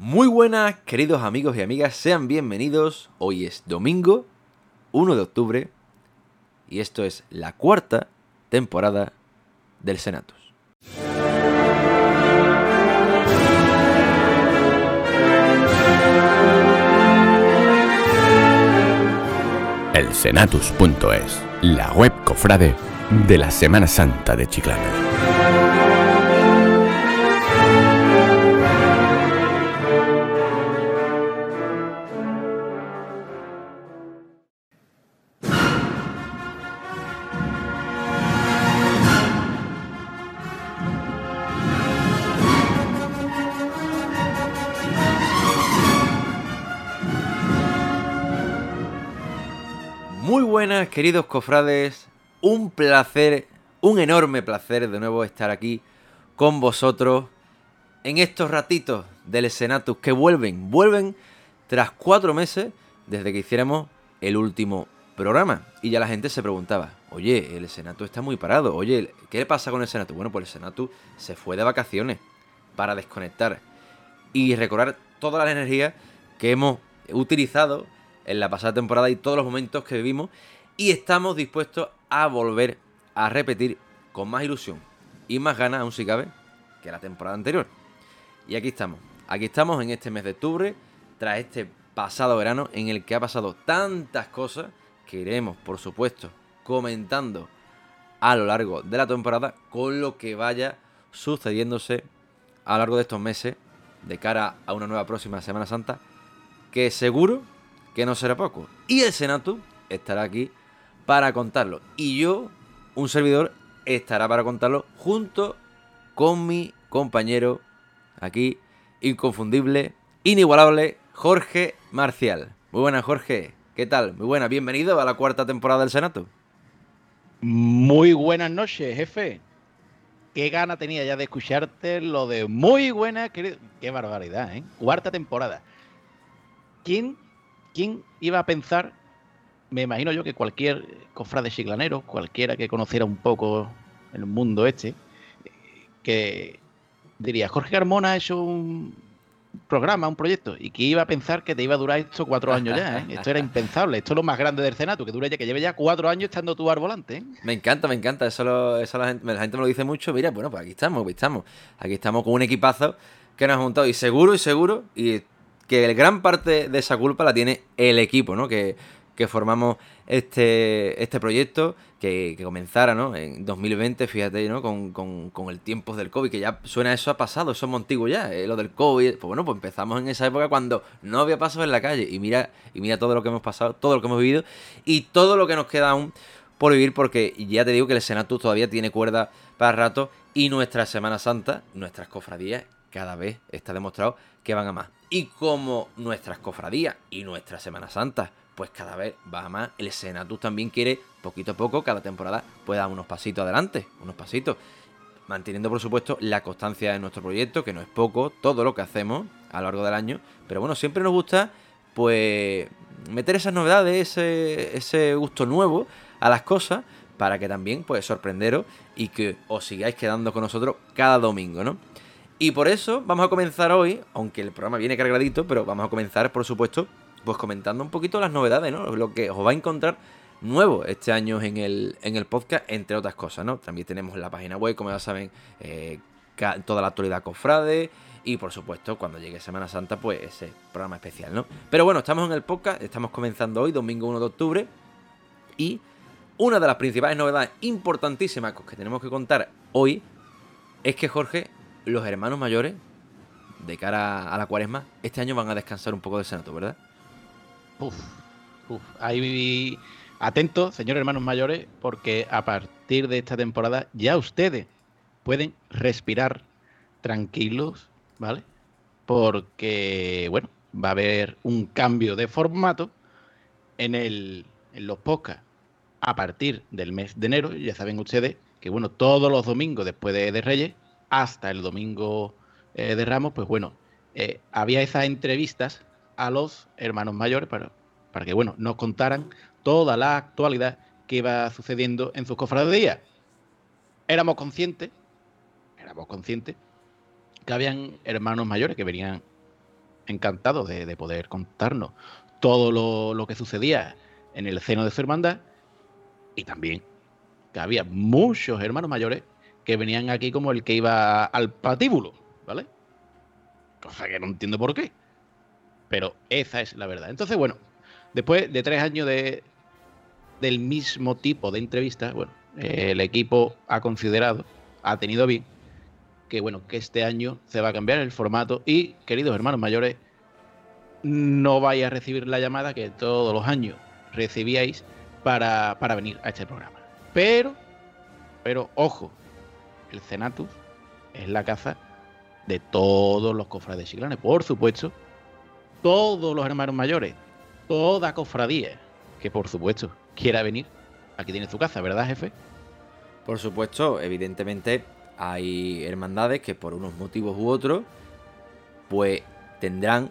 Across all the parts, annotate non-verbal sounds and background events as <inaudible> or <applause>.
Muy buenas, queridos amigos y amigas, sean bienvenidos. Hoy es domingo, 1 de octubre, y esto es la cuarta temporada del Senatus. El Senatus.es, la web cofrade de la Semana Santa de Chiclana. Queridos cofrades. Un placer, un enorme placer de nuevo estar aquí con vosotros en estos ratitos del Senatus que vuelven, vuelven tras cuatro meses desde que hiciéramos el último programa. Y ya la gente se preguntaba, oye, el Senatus está muy parado, oye, ¿qué le pasa con el Senatus? Bueno, pues el Senatus se fue de vacaciones para desconectar y recordar todas las energías que hemos utilizado en la pasada temporada y todos los momentos que vivimos y estamos dispuestos a volver a repetir con más ilusión y más ganas, aún si cabe, que la temporada anterior. Y aquí estamos, aquí estamos en este mes de octubre, tras este pasado verano en el que ha pasado tantas cosas que iremos, por supuesto, comentando a lo largo de la temporada con lo que vaya sucediéndose a lo largo de estos meses de cara a una nueva próxima Semana Santa que seguro que no será poco. Y el Senatu estará aquí para contarlo. Y yo, un servidor, estará para contarlo junto con mi compañero aquí, inconfundible, inigualable, Jorge Marcial. Muy buenas, Jorge. ¿Qué tal? Muy buena. Bienvenido a la cuarta temporada del Senatu. Muy buenas noches, jefe. Qué gana tenía ya de escucharte lo de muy buena. Qué, qué barbaridad, ¿eh? Cuarta temporada. ¿Quién ¿quién iba a pensar? Me imagino yo que cualquier cofrade chiclanero, cualquiera que conociera un poco el mundo este, que diría, Jorge Carmona ha hecho un programa, un proyecto, y que iba a pensar que te iba a durar esto cuatro años ya, ¿eh? Esto era impensable, esto es lo más grande del Senato, que dure ya, que lleve ya cuatro años estando tú al volante, ¿eh? Me encanta, me encanta, eso, lo, eso la, gente, la gente me lo dice mucho, mira, bueno, pues aquí estamos, aquí estamos, aquí estamos con un equipazo que nos ha juntado, y seguro, y seguro, y que gran parte de esa culpa la tiene el equipo, ¿no? Que, que formamos este, este proyecto, que, comenzara, ¿no? En 2020, fíjate, ¿no? Con, con, con, el tiempo del COVID, que ya suena eso ha pasado, eso es antiguo ya, ¿eh? lo del COVID. Pues bueno, pues empezamos en esa época cuando no había pasos en la calle. Y mira, y mira todo lo que hemos pasado, todo lo que hemos vivido y todo lo que nos queda aún por vivir, porque ya te digo que el Senatus todavía tiene cuerda para rato y nuestra Semana Santa, nuestras cofradías, cada vez está demostrado que van a más. Y como nuestras cofradías y nuestra Semana Santa, pues cada vez va más, el Senatus también quiere, poquito a poco, cada temporada, pueda dar unos pasitos adelante, unos pasitos. Manteniendo, por supuesto, la constancia de nuestro proyecto, que no es poco, todo lo que hacemos a lo largo del año. Pero bueno, siempre nos gusta, pues, meter esas novedades, ese, ese gusto nuevo a las cosas, para que también, pues, sorprenderos y que os sigáis quedando con nosotros cada domingo, ¿no? Y por eso vamos a comenzar hoy, aunque el programa viene cargadito, pero vamos a comenzar, por supuesto, pues comentando un poquito las novedades, ¿no? Lo que os va a encontrar nuevo este año en el, en el podcast, entre otras cosas, ¿no? También tenemos la página web, como ya saben, eh, toda la actualidad cofrade. Y por supuesto, cuando llegue Semana Santa, pues ese programa especial, ¿no? Pero bueno, estamos en el podcast, estamos comenzando hoy, domingo 1 de octubre. Y una de las principales novedades importantísimas que tenemos que contar hoy es que Jorge los hermanos mayores, de cara a la cuaresma, este año van a descansar un poco del Senato, ¿verdad? Uf, uf. Ahí atentos, señores hermanos mayores, porque a partir de esta temporada ya ustedes pueden respirar tranquilos, ¿vale? Porque, bueno, va a haber un cambio de formato en, el, en los podcasts a partir del mes de enero. Ya saben ustedes que, bueno, todos los domingos después de, de Reyes hasta el domingo eh, de Ramos, pues bueno, eh, había esas entrevistas a los hermanos mayores para, para que, bueno, nos contaran toda la actualidad que iba sucediendo en sus cofradías. Éramos conscientes, éramos conscientes que habían hermanos mayores que venían encantado de, poder contarnos todo lo, lo, que sucedía en el seno de su hermandad y también que había muchos hermanos mayores que venían aquí como el que iba al patíbulo, ¿vale? Cosa que no entiendo por qué. Pero esa es la verdad. Entonces, bueno, después de tres años de, del mismo tipo de entrevistas, bueno, el equipo ha considerado, ha tenido bien, que bueno, que este año se va a cambiar el formato y, queridos hermanos mayores, no vais a recibir la llamada que todos los años recibíais para, para venir a este programa. Pero, pero, ojo, el Cenatus es la casa de todos los cofrades chiclanes. Por supuesto, todos los hermanos mayores, toda cofradía que por supuesto quiera venir, aquí tiene su casa, ¿verdad, jefe? Por supuesto, evidentemente hay hermandades que por unos motivos u otros, pues tendrán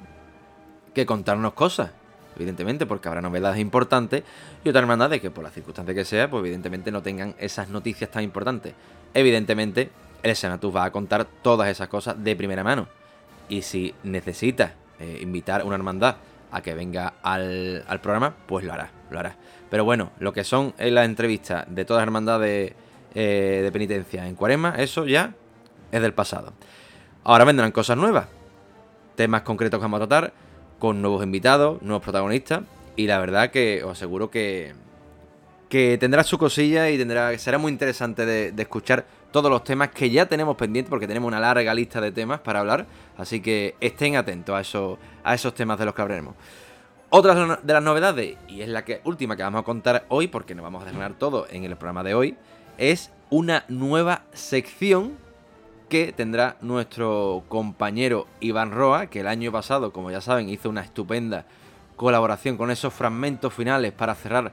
que contarnos cosas, evidentemente, porque habrá novedades importantes, y otras hermandades que por las circunstancias que sea, pues evidentemente no tengan esas noticias tan importantes. Evidentemente, el Senatus va a contar todas esas cosas de primera mano. Y si necesitas eh, invitar una hermandad a que venga al, programa, pues lo hará, lo hará. Pero bueno, lo que son las entrevistas de todas las hermandades eh, de penitencia en cuaresma, eso ya es del pasado. Ahora vendrán cosas nuevas, temas concretos que vamos a tratar, con nuevos invitados, nuevos protagonistas, y la verdad que os aseguro que, que tendrá su cosilla y tendrá será muy interesante de, escuchar todos los temas que ya tenemos pendientes porque tenemos una larga lista de temas para hablar, así que estén atentos a esos, a esos temas de los que hablaremos. Otra de las novedades, y es la que, última que vamos a contar hoy, porque nos vamos a desgranar todo en el programa de hoy, es una nueva sección que tendrá nuestro compañero Iván Roa, que el año pasado, como ya saben, hizo una estupenda colaboración con esos fragmentos finales para cerrar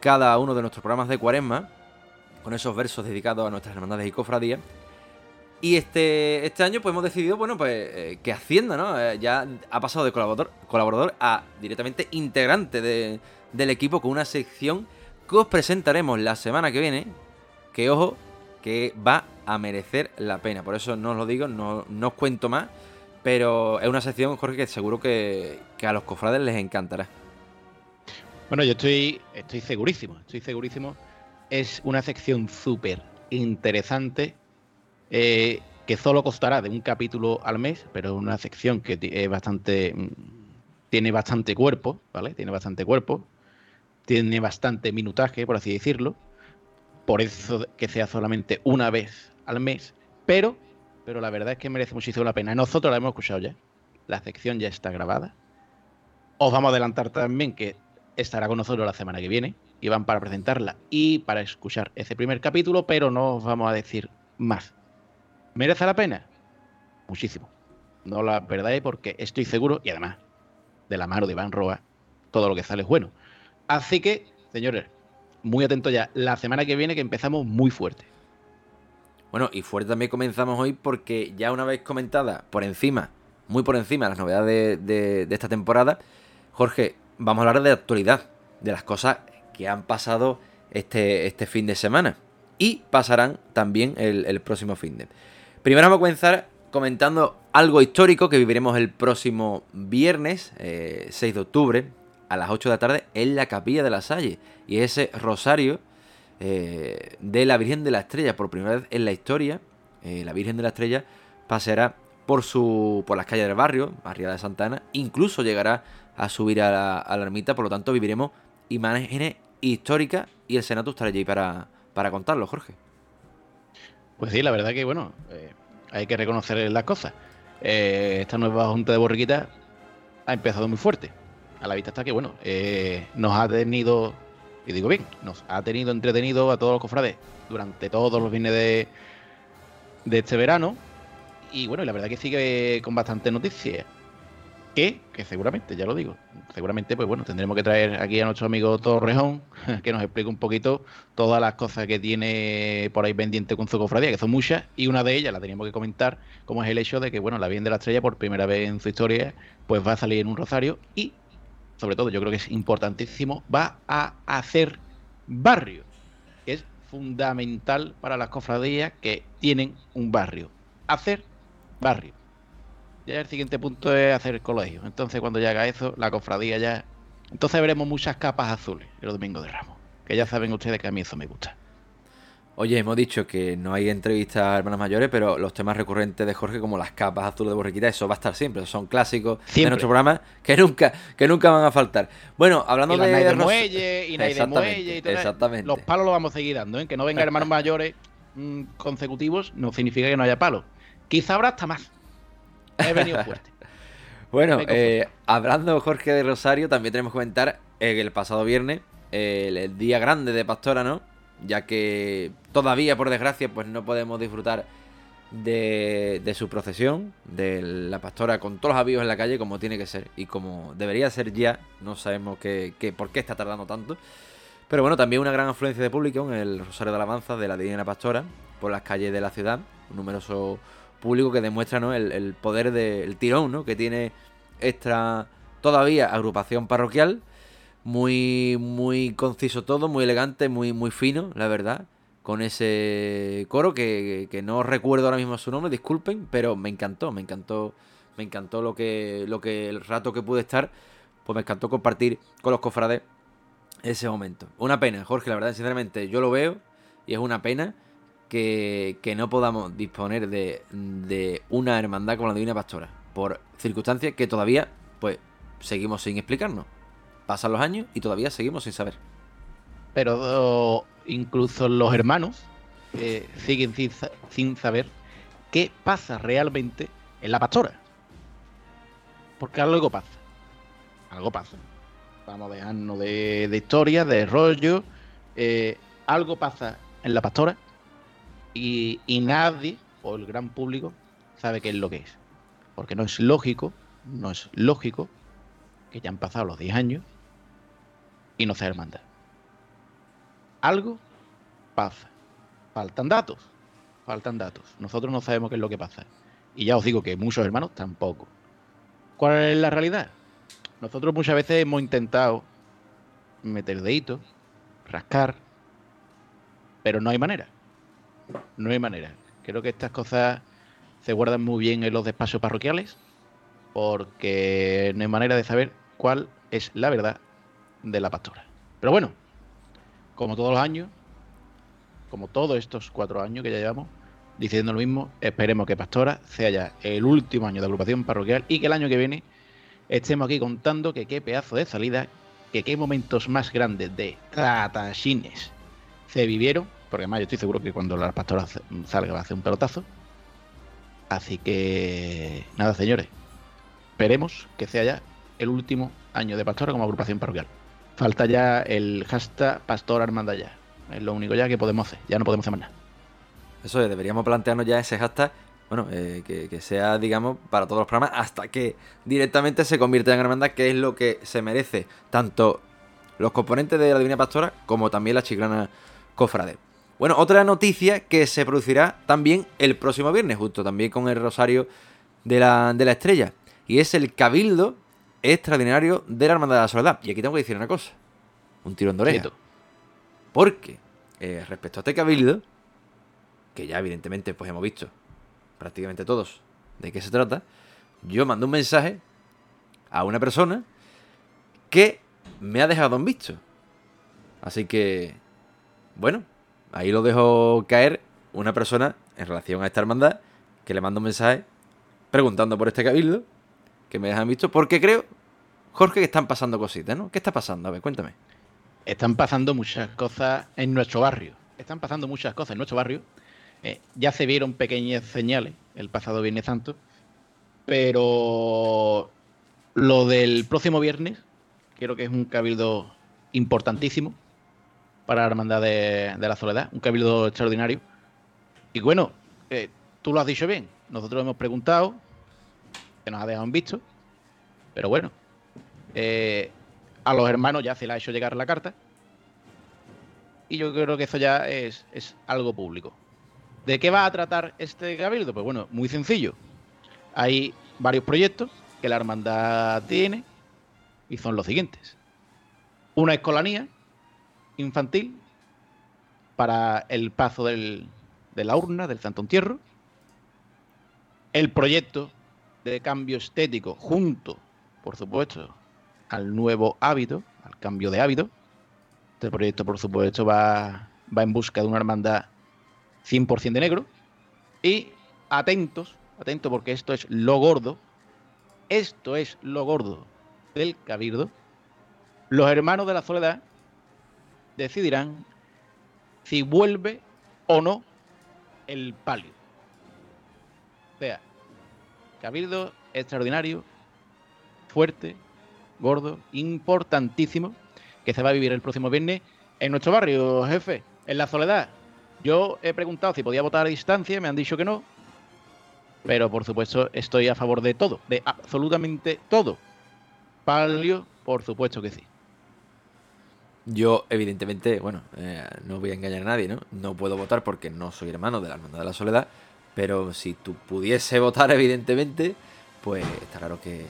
cada uno de nuestros programas de cuaresma, con esos versos dedicados a nuestras hermandades y cofradías. Y este, este año pues hemos decidido, bueno, pues eh, que Hacienda, ¿no? Eh, ya ha pasado de colaborador, colaborador a directamente integrante del equipo con una sección que os presentaremos la semana que viene, que ojo, que va a merecer la pena. Por eso no os lo digo, no, os cuento más, pero es una sección, Jorge, que seguro que, a los cofrades les encantará. Bueno, yo estoy, estoy segurísimo, estoy segurísimo. Es una sección súper interesante eh, que solo costará de un capítulo al mes, pero es una sección que es bastante, mm, tiene bastante cuerpo, ¿vale? Tiene bastante cuerpo, tiene bastante minutaje, por así decirlo por eso que sea solamente una vez al mes, pero, pero la verdad es que merece muchísimo la pena. Nosotros la hemos escuchado ya, la sección ya está grabada. Os vamos a adelantar también que estará con nosotros la semana que viene, y van para presentarla y para escuchar ese primer capítulo, pero no os vamos a decir más. ¿Merece la pena? Muchísimo. No la perdáis porque estoy seguro, y además, de la mano de Iván Roa, todo lo que sale es bueno. Así que, señores, muy atento ya. La semana que viene que empezamos muy fuerte. Bueno, y fuerte también comenzamos hoy porque ya una vez comentada por encima, muy por encima, las novedades de, esta temporada, Jorge, vamos a hablar de actualidad, de las cosas que han pasado este, este fin de semana. Y pasarán también el, próximo fin de. Primero vamos a comenzar comentando algo histórico que viviremos el próximo viernes, 6 eh, de octubre, a las 8 de la tarde en la capilla de la Salle. Y ese rosario eh, de la Virgen de la Estrella, por primera vez en la historia, eh, la Virgen de la Estrella paseará por, su, por las calles del barrio, barriada de Santana, incluso llegará a subir a la, ermita, por lo tanto viviremos imágenes históricas y el Senato estará allí para, para contarlo, Jorge. Pues sí, la verdad que bueno, eh, hay que reconocer las cosas. esta nueva Junta de Borriquita ha empezado muy fuerte a la vista está que, bueno, eh, nos ha tenido, y digo bien, nos ha tenido entretenido a todos los cofrades durante todos los de, de este verano. Y bueno, la verdad que sigue con bastante noticias. Que, seguramente, ya lo digo, seguramente, pues bueno, tendremos que traer aquí a nuestro amigo Torrejón, <laughs> que nos explique un poquito todas las cosas que tiene por ahí pendiente con su cofradía, que son muchas, y una de ellas la teníamos que comentar, como es el hecho de que, bueno, la Virgen de la Estrella, por primera vez en su historia, pues va a salir en un rosario y sobre todo yo creo que es importantísimo, va a hacer barrio, que es fundamental para las cofradías que tienen un barrio. Hacer barrio. Ya el siguiente punto es hacer el colegio. Entonces, cuando ya haga eso, la cofradía ya. Entonces veremos muchas capas azules el domingo de Ramos. Que ya saben ustedes que a mí eso me gusta. Oye, hemos dicho que no hay entrevistas a hermanas mayores, pero los temas recurrentes de Jorge, como las capas azules de borriquita, eso va a estar siempre. Son clásicos de nuestro programa que nunca, que nunca van a faltar. Bueno, hablando y de, de Ros- muelle, y de muelle, y todo exactamente. Los palos los vamos a seguir dando, ¿eh? Que no vengan hermanos mayores mm, consecutivos no significa que no haya palos. Quizá habrá hasta más. He venido fuerte. <laughs> Bueno, eh, hablando Jorge de Rosario, también tenemos que comentar eh, el pasado viernes, eh, el, el día grande de Pastora, ¿no? Ya que todavía, por desgracia, pues no podemos disfrutar de, de su procesión, de la pastora con todos los avíos en la calle, como tiene que ser y como debería ser ya. No sabemos qué, qué- por qué está tardando tanto. Pero bueno, también una gran afluencia de público en el Rosario de Alabanza de la Divina Pastora por las calles de la ciudad. Un numeroso público que demuestra ¿no? el, el poder del tirón ¿no? que tiene esta todavía agrupación parroquial. Muy, muy conciso todo, muy elegante, muy, muy fino, la verdad. Con ese coro que, que no recuerdo ahora mismo su nombre, disculpen, pero me encantó, me encantó, me encantó lo que, lo que el rato que pude estar, pues me encantó compartir con los cofrades ese momento. Una pena, Jorge, la verdad, sinceramente, yo lo veo y es una pena que, no podamos disponer de, una hermandad como la Divina Pastora, por circunstancias que todavía, pues, seguimos sin explicarnos. Pasan los años y todavía seguimos sin saber. Pero incluso los hermanos eh, siguen sin, sa- sin saber qué pasa realmente en la pastora. Porque algo pasa. Algo pasa. Vamos a dejarnos de, de historias, de rollo. eh, algo pasa en la pastora y, nadie, o el gran público, sabe qué es lo que es. Porque no es lógico, no es lógico que ya han pasado los 10 años y no sea hermandad algo pasa. Faltan datos. Faltan datos. Nosotros no sabemos qué es lo que pasa. Y ya os digo que muchos hermanos tampoco. ¿Cuál es la realidad? Nosotros muchas veces hemos intentado meter deditos, rascar, pero no hay manera. No hay manera. Creo que estas cosas se guardan muy bien en los despachos parroquiales porque no hay manera de saber cuál es la verdad de la pastora. Pero bueno, como todos los años, como todos estos cuatro años que ya llevamos, diciendo lo mismo, esperemos que Pastora sea ya el último año de agrupación parroquial y que el año que viene estemos aquí contando que qué pedazo de salida, que qué momentos más grandes de tratachines se vivieron, porque además yo estoy seguro que cuando la Pastora salga va a hacer un pelotazo. Así que, nada, señores, esperemos que sea ya el último año de Pastora como agrupación parroquial. Falta ya el hashtag Pastor Hermandad ya. Es lo único ya que podemos hacer. Ya no podemos hacer más nada. Eso es, deberíamos plantearnos ya ese hashtag, bueno, eh, que, que sea, digamos, para todos los programas, hasta que directamente se convierta en hermandad, que es lo que se merece tanto los componentes de la Divina Pastora como también la chiclana cofrade. Bueno, otra noticia que se producirá también el próximo viernes, justo también con el Rosario de la, de la Estrella, y es el Cabildo Extraordinario de la Hermandad de la Soledad. Y aquí tengo que decir una cosa, un tirón de oreja. Quieto. Porque eh, respecto a este cabildo, que ya evidentemente pues hemos visto prácticamente todos de qué se trata, yo mando un mensaje a una persona que me ha dejado en visto. Así que, bueno, ahí lo dejo caer una persona en relación a esta hermandad que le mando un mensaje preguntando por este cabildo que me dejan visto porque creo, Jorge, que están pasando cositas, ¿no? ¿Qué está pasando? A ver, cuéntame. Están pasando muchas cosas en nuestro barrio. Están pasando muchas cosas en nuestro barrio. Eh, ya se vieron pequeñas señales el pasado Viernes Santo. Pero lo del próximo viernes, creo que es un cabildo importantísimo para la Hermandad de, la Soledad. Un cabildo extraordinario. Y bueno, eh, tú lo has dicho bien. Nosotros hemos preguntado, que nos ha dejado en visto. Pero bueno, eh, a los hermanos ya se le ha hecho llegar la carta. Y yo creo que eso ya es, es algo público. ¿De qué va a tratar este cabildo? Pues bueno, muy sencillo. Hay varios proyectos que la hermandad tiene y son los siguientes. Una escolanía infantil para el paso del- de la urna del Santo Entierro. El proyecto de cambio estético junto, por supuesto, al nuevo hábito, al cambio de hábito. Este proyecto, por supuesto, va, va en busca de una hermandad 100% de negro. Y atentos, atentos porque esto es lo gordo, esto es lo gordo del cabildo. Los hermanos de la soledad decidirán si vuelve o no el palio. O sea, cabildo extraordinario, fuerte, gordo, importantísimo, que se va a vivir el próximo viernes en nuestro barrio, jefe, en la soledad. Yo he preguntado si podía votar a distancia, me han dicho que no. Pero por supuesto estoy a favor de todo, de absolutamente todo. Palio, por supuesto que sí. Yo, evidentemente, bueno, eh, no voy a engañar a nadie, ¿no? No puedo votar porque no soy hermano de la Hermandad de la Soledad, pero si tú pudiese <laughs> votar, evidentemente, pues está claro que,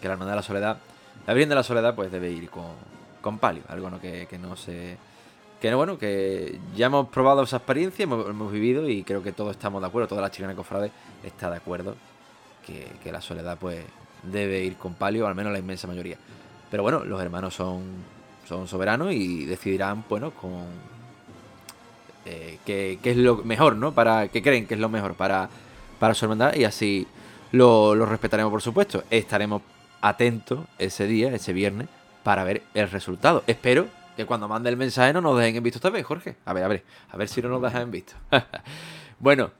que la Hermandad de la Soledad, la Virgen de la Soledad, pues debe ir con, con palio, algo ¿no? que, que no se que bueno, que ya hemos probado esa experiencia, hemos, vivido y creo que todos estamos de acuerdo, toda la chilena cofrade está de acuerdo que, la soledad pues debe ir con palio, al menos la inmensa mayoría. Pero bueno, los hermanos son, son soberanos y decidirán, bueno, con eh, qué, es lo mejor, ¿no? Para que creen que es lo mejor para, para su hermandad y así lo, lo respetaremos, por supuesto. Estaremos atentos ese día, ese viernes, para ver el resultado. Espero que cuando mande el mensaje no nos dejen en visto esta vez, Jorge. A ver, a ver, a ver si no nos dejan en visto. <laughs> bueno,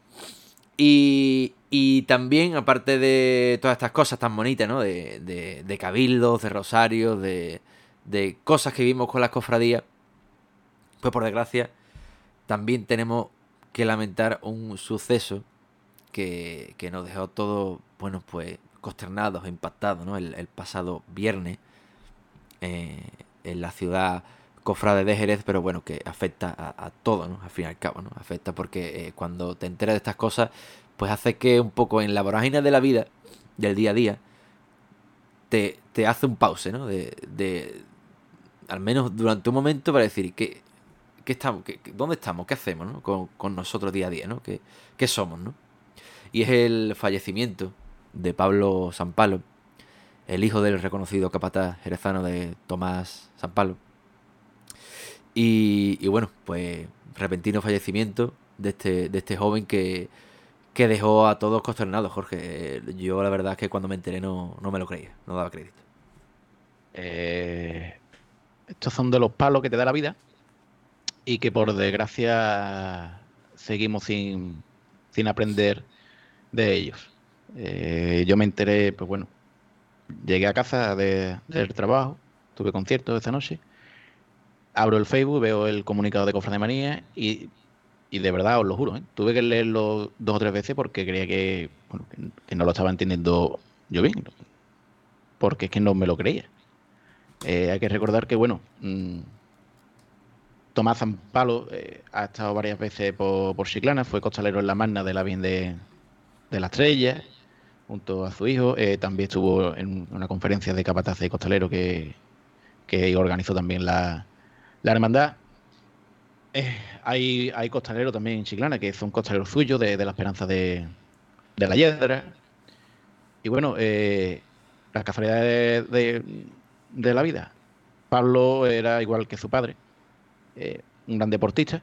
y, y, también, aparte de todas estas cosas tan bonitas, ¿no? De, de, de cabildos, de rosarios, de, de cosas que vimos con las cofradías, pues por desgracia, también tenemos que lamentar un suceso que, que nos dejó todos, bueno, pues consternados, impactados, ¿no? El, pasado viernes eh, en la ciudad cofrade de Jerez, pero bueno, que afecta a, todo, ¿no? Al fin y al cabo, ¿no? Afecta porque eh, cuando te enteras de estas cosas, pues hace que un poco en la vorágine de la vida, del día a día, te, te hace un pause, ¿no? De, de, al menos durante un momento para decir, ¿qué, qué estamos, qué, ¿dónde estamos? ¿Qué hacemos, ¿no? Con, con nosotros día a día, ¿no? ¿Qué, ¿Qué somos, ¿no? Y es el fallecimiento de Pablo San Palo, el hijo del reconocido capataz jerezano de Tomás San Palo y, bueno, pues repentino fallecimiento de este, de este joven que, que dejó a todos consternados, Jorge. Yo la verdad es que cuando me enteré no, no me lo creía, no daba crédito. Eh, estos son de los palos que te da la vida y que por desgracia seguimos sin, sin aprender de ellos. Eh, yo me enteré, pues bueno, llegué a casa de, del trabajo, tuve concierto esta noche abro el Facebook, veo el comunicado de Cofre de Manía y, y, de verdad os lo juro, ¿eh? tuve que leerlo dos o tres veces porque creía que, que, no lo estaba entendiendo yo bien, porque es que no me lo creía. Eh, hay que recordar que, bueno, mmm, Tomás Zampalo eh, ha estado varias veces por, por, Chiclana, fue costalero en la magna de la Bien de, de la Estrella, junto a su hijo. Eh, también estuvo en una conferencia de capataz y costalero que, que organizó también la, la hermandad, eh, hay, hay costaleros también en Chiclana, que son costaleros suyos de, de la esperanza de, de, la Yedra. Y bueno, las casualidades de, de, la vida. Pablo era igual que su padre, eh, un gran deportista,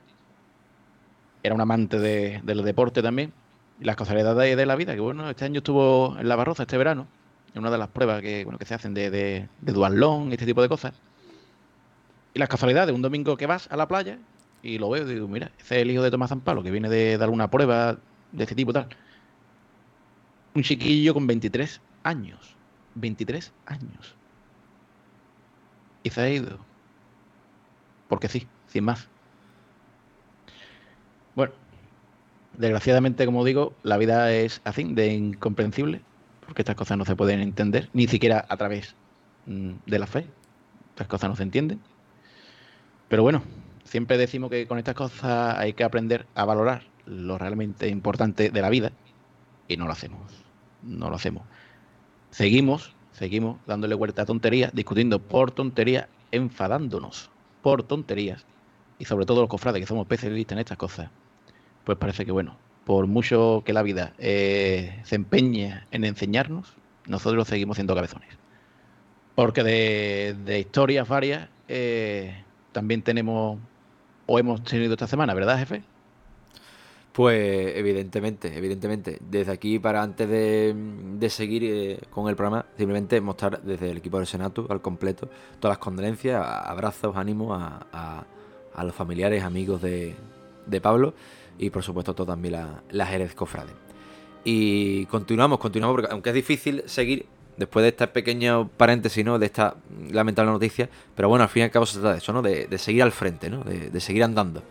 era un amante de, del deporte también. Y las casualidades de, la vida, que bueno, este año estuvo en La Barroza, este verano, en una de las pruebas que, bueno, que se hacen de, de, de este tipo de cosas. Y las casualidades, un domingo que vas a la playa y lo veo y digo, mira, ese es el hijo de Tomás Zampalo, que viene de dar una prueba de este tipo tal. Un chiquillo con 23 años. 23 años. Y se ha ido. Porque sí, sin más. Bueno, desgraciadamente, como digo, la vida es así, de incomprensible, porque estas cosas no se pueden entender, ni siquiera a través mm, de la fe. Estas cosas no se entienden. Pero bueno, siempre decimos que con estas cosas hay que aprender a valorar lo realmente importante de la vida y no lo hacemos. No lo hacemos. Seguimos, seguimos dándole vuelta a tonterías, discutiendo por tonterías, enfadándonos por tonterías y sobre todo los cofrades que somos especialistas en estas cosas. Pues parece que bueno, por mucho que la vida eh, se empeñe en enseñarnos, nosotros seguimos siendo cabezones. Porque de, historias varias eh, también tenemos o hemos tenido esta semana, ¿verdad, jefe? Pues evidentemente, evidentemente. Desde aquí para antes de, seguir eh, con el programa, simplemente mostrar desde el equipo del Senatu al completo todas las condolencias, abrazos, ánimos a, los familiares, amigos de, Pablo y por supuesto todo también la, la Jerez Cofrade. Y continuamos, continuamos, porque aunque es difícil seguir después de este pequeño paréntesis, ¿no? De esta lamentable noticia, pero bueno, al fin y al cabo se trata de eso, ¿no? De, seguir al frente, ¿no? de seguir andando.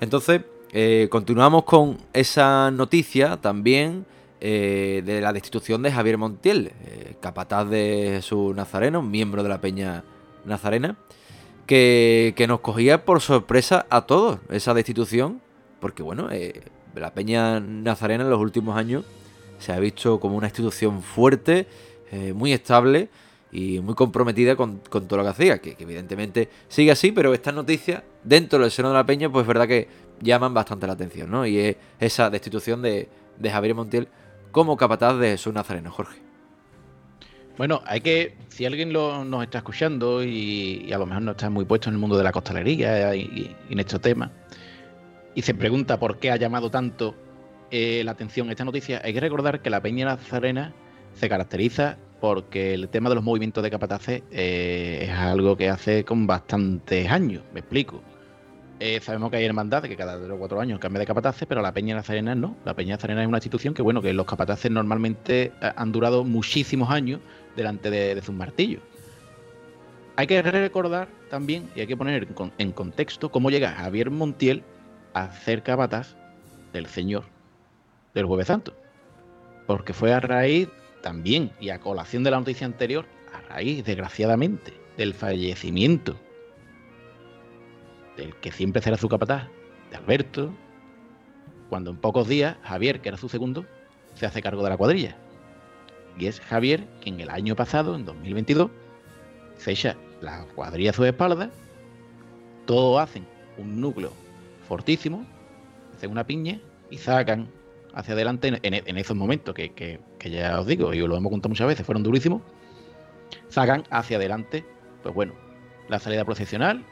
Entonces, eh, continuamos con esa noticia también eh, de la destitución de Javier Montiel, eh, capataz de Jesús Nazareno, miembro de la Peña Nazarena, que, nos cogía por sorpresa a todos esa destitución, porque bueno, la Peña Nazarena en los últimos años se ha visto como una institución fuerte, muy estable y muy comprometida con, todo lo que hacía, que, que, evidentemente sigue así, pero esta noticia dentro del seno de la Peña, pues es verdad que llaman bastante la atención, ¿no? Y es esa destitución de, Javier Montiel como capataz de su Nazareno, Jorge. Bueno, hay que, si alguien lo, nos está escuchando y, a lo mejor no está muy puesto en el mundo de la costalería y, en estos temas, y se pregunta por qué ha llamado tanto eh, la atención esta noticia, hay que recordar que la Peña Nazarena se caracteriza porque el tema de los movimientos de capataces eh, es algo que hace con bastantes años, me explico. Eh, sabemos que hay hermandades que cada 3 o 4 años cambia de capataces, pero la Peña Nazarena no. La Peña Nazarena es una institución que, bueno, que los capataces normalmente eh, han durado muchísimos años delante de, sus martillos. Hay que recordar también, y hay que poner en contexto, cómo llega Javier Montiel a ser capataz del Señor del Jueves Santo. Porque fue a raíz también, y a colación de la noticia anterior, a raíz, desgraciadamente, del fallecimiento del que siempre será su capataz, de Alberto, cuando en pocos días Javier, que era su segundo, se hace cargo de la cuadrilla. Y es Javier quien el año pasado, en 2022, se echa la cuadrilla a su espalda, todos hacen un núcleo fortísimo, hacen una piña y sacan hacia adelante en, esos momentos que, que, ya os digo, y os lo hemos contado muchas veces, fueron durísimos, sacan hacia adelante, pues bueno, la salida procesional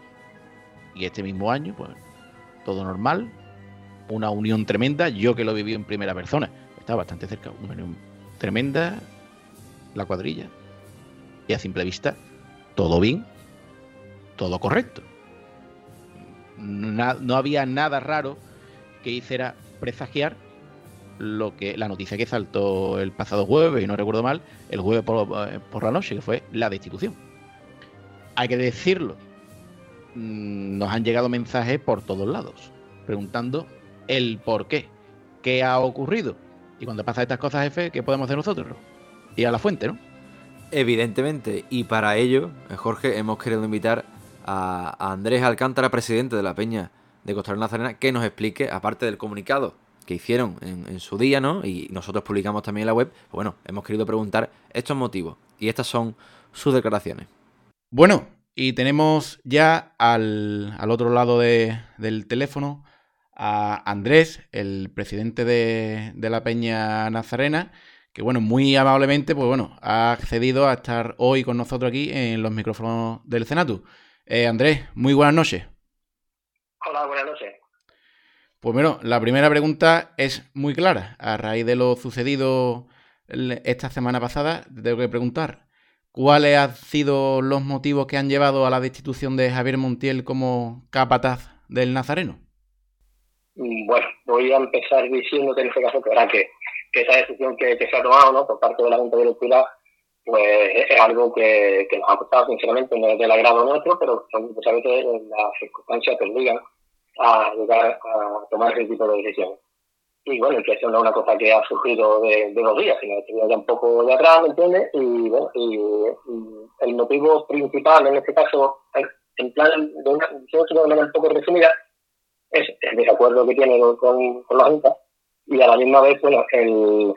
y este mismo año, pues todo normal, una unión tremenda, yo que lo viví en primera persona, estaba bastante cerca, una unión tremenda, la cuadrilla, y a simple vista, todo bien, todo correcto. no había nada raro que hiciera presagiar lo que la noticia que saltó el pasado jueves, y no recuerdo mal, el jueves por, eh, por la noche, que fue la destitución. Hay que decirlo, Mm, nos han llegado mensajes por todos lados, preguntando el por qué, qué ha ocurrido. Y cuando pasan estas cosas, jefe, ¿qué podemos hacer nosotros? Ir a la fuente, ¿no? Evidentemente, y para ello, eh, Jorge, hemos querido invitar a Andrés Alcántara, presidente de la Peña de Costa Nazarena, que nos explique, aparte del comunicado que hicieron en, su día, ¿no? Y nosotros publicamos también en la web, pues bueno, hemos querido preguntar estos motivos. Y estas son sus declaraciones. Bueno, y tenemos ya al, otro lado del teléfono a Andrés, el presidente de, la Peña Nazarena, que bueno, muy amablemente, pues bueno, ha accedido a estar hoy con nosotros aquí en los micrófonos del Senatu. Eh, Andrés, muy buenas noches. Hola, buenas noches. Pues bueno, la primera pregunta es muy clara. A raíz de lo sucedido esta semana pasada, tengo que preguntar, ¿Cuáles han sido los motivos que han llevado a la destitución de Javier Montiel como capataz del Nazareno? Mm, bueno, voy a empezar diciendo en este caso que, que, esa decisión que, se ha tomado ¿no? por parte de la Junta Directiva pues es algo que, nos ha costado sinceramente, no es del agrado nuestro, pero muchas veces las circunstancias te obligan a a tomar ese tipo de decisiones y bueno, que es una cosa que ha surgido de, de dos días, sino que ya un poco de atrás, ¿me entiendes? Y bueno, y, el motivo principal en este caso, en plan, de una, de manera un poco resumida, es el desacuerdo que tiene con, con la Junta y a la misma vez, bueno, el,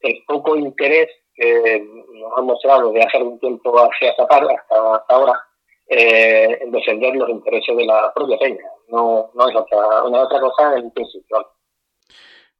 el poco interés que nos han mostrado de hace un tiempo hacia esta parte, hasta, ahora, eh, en defender los intereses de la propia peña. No, no es otra, una otra cosa en principio.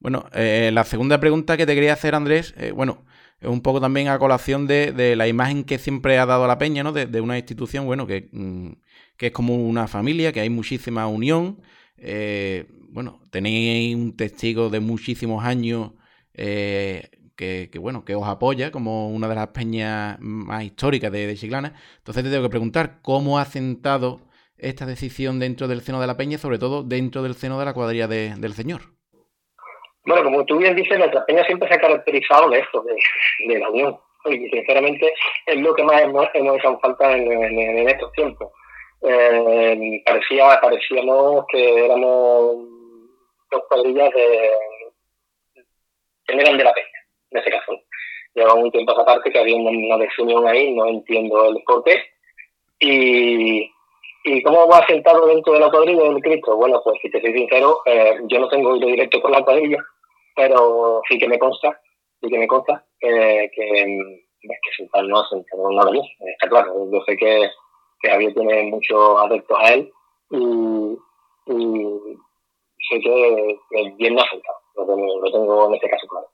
Bueno, eh, la segunda pregunta que te quería hacer, Andrés, eh, bueno, es un poco también a colación de, la imagen que siempre ha dado la Peña, ¿no? De, una institución, bueno, que, mm, que, es como una familia, que hay muchísima unión. Eh, bueno, tenéis un testigo de muchísimos años eh, que, bueno, que os apoya como una de las peñas más históricas de, Chiclana. Entonces te tengo que preguntar cómo ha sentado esta decisión dentro del seno de la peña sobre todo dentro del seno de la cuadrilla del señor. Bueno, como tú bien dices, nuestra peña siempre se ha caracterizado de esto, de, la unión. Y sinceramente es lo que más hemos, hecho falta en, estos tiempos. Eh, parecía, parecíamos que éramos dos cuadrillas de, que eran de la peña en ese caso. Lleva un tiempo esa parte que había una desunión ahí, no entiendo el por qué. Y, ¿Y cómo va sentado dentro de la cuadrilla del Cristo? Bueno, pues si te soy sincero, eh, yo no tengo hilo directo con la cuadrilla, pero sí que me consta, sí que me consta que, que sentar no ha sentado nada bien, está claro. Yo sé que, que Javier tiene muchos adeptos a él y, sé que, bien no ha sentado, lo tengo en este caso claro.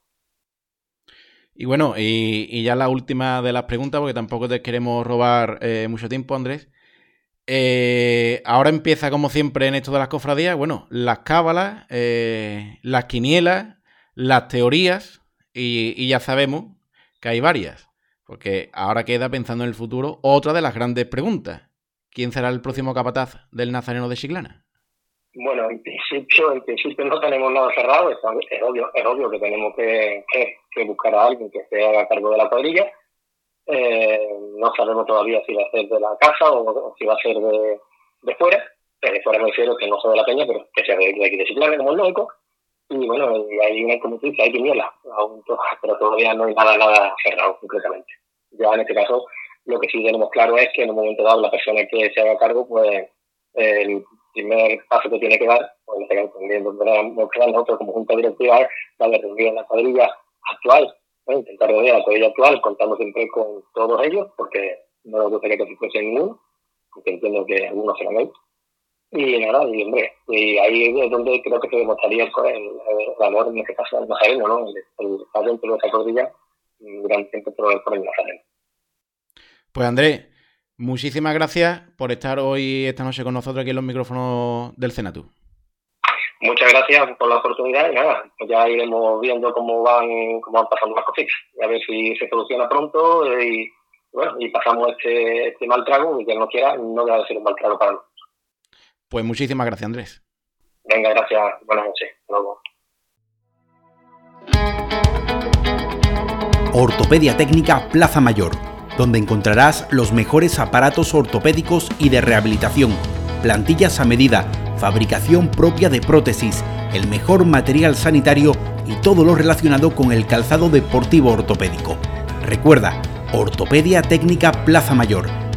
Y bueno, y, ya la última de las preguntas, porque tampoco te queremos robar eh, mucho tiempo, Andrés. Eh, ahora empieza, como siempre, en esto de las cofradías, bueno, las cábalas, eh, las quinielas, las teorías, y, ya sabemos que hay varias. Porque ahora queda, pensando en el futuro, otra de las grandes preguntas. ¿Quién será el próximo capataz del Nazareno de Chiclana? Bueno, en principio, en principio no tenemos nada cerrado, es, obvio, es obvio que tenemos que, buscar a alguien que esté a cargo de la cuadrilla. Eh, no sabemos todavía si va a ser de la casa o, si va a ser de, de fuera. De fuera me refiero que no sea de la peña, pero que sea de, aquí de Chiclana, como es lógico. Y bueno, hay una, como tú dices, hay quiniela, <laughs> pero todavía no hay nada, nada cerrado concretamente. Ya en este caso, lo que sí tenemos claro es que en un momento dado la persona que se haga cargo, pues el primer paso que tiene que dar, pues en este caso nosotros como junta directiva, darle reunión a la cuadrilla actual, intentar reunir a la cuadrilla actual, contando siempre con todos ellos, porque no nos gustaría que se fuese ninguno, porque entiendo que algunos serán ellos. Y nada, y hombre, y ahí es donde creo que se demostraría el, el, amor, en este caso, al nazareno, ¿no? El, estar dentro de esa cuadrilla un gran tiempo por, por el nazareno. Pues Andrés, Muchísimas gracias por estar hoy, esta noche con nosotros aquí en los micrófonos del Senatu. Muchas gracias por la oportunidad y nada, ya iremos viendo cómo van, cómo van pasando las cositas. A ver si se soluciona pronto y, bueno, y pasamos este, este mal trago y que no quiera, no debe ser un mal trago para nosotros. Pues muchísimas gracias, Andrés. Venga, gracias. Buenas noches. luego. Ortopedia Técnica Plaza Mayor donde encontrarás los mejores aparatos ortopédicos y de rehabilitación, plantillas a medida, fabricación propia de prótesis, el mejor material sanitario y todo lo relacionado con el calzado deportivo ortopédico. Recuerda, Ortopedia Técnica Plaza Mayor,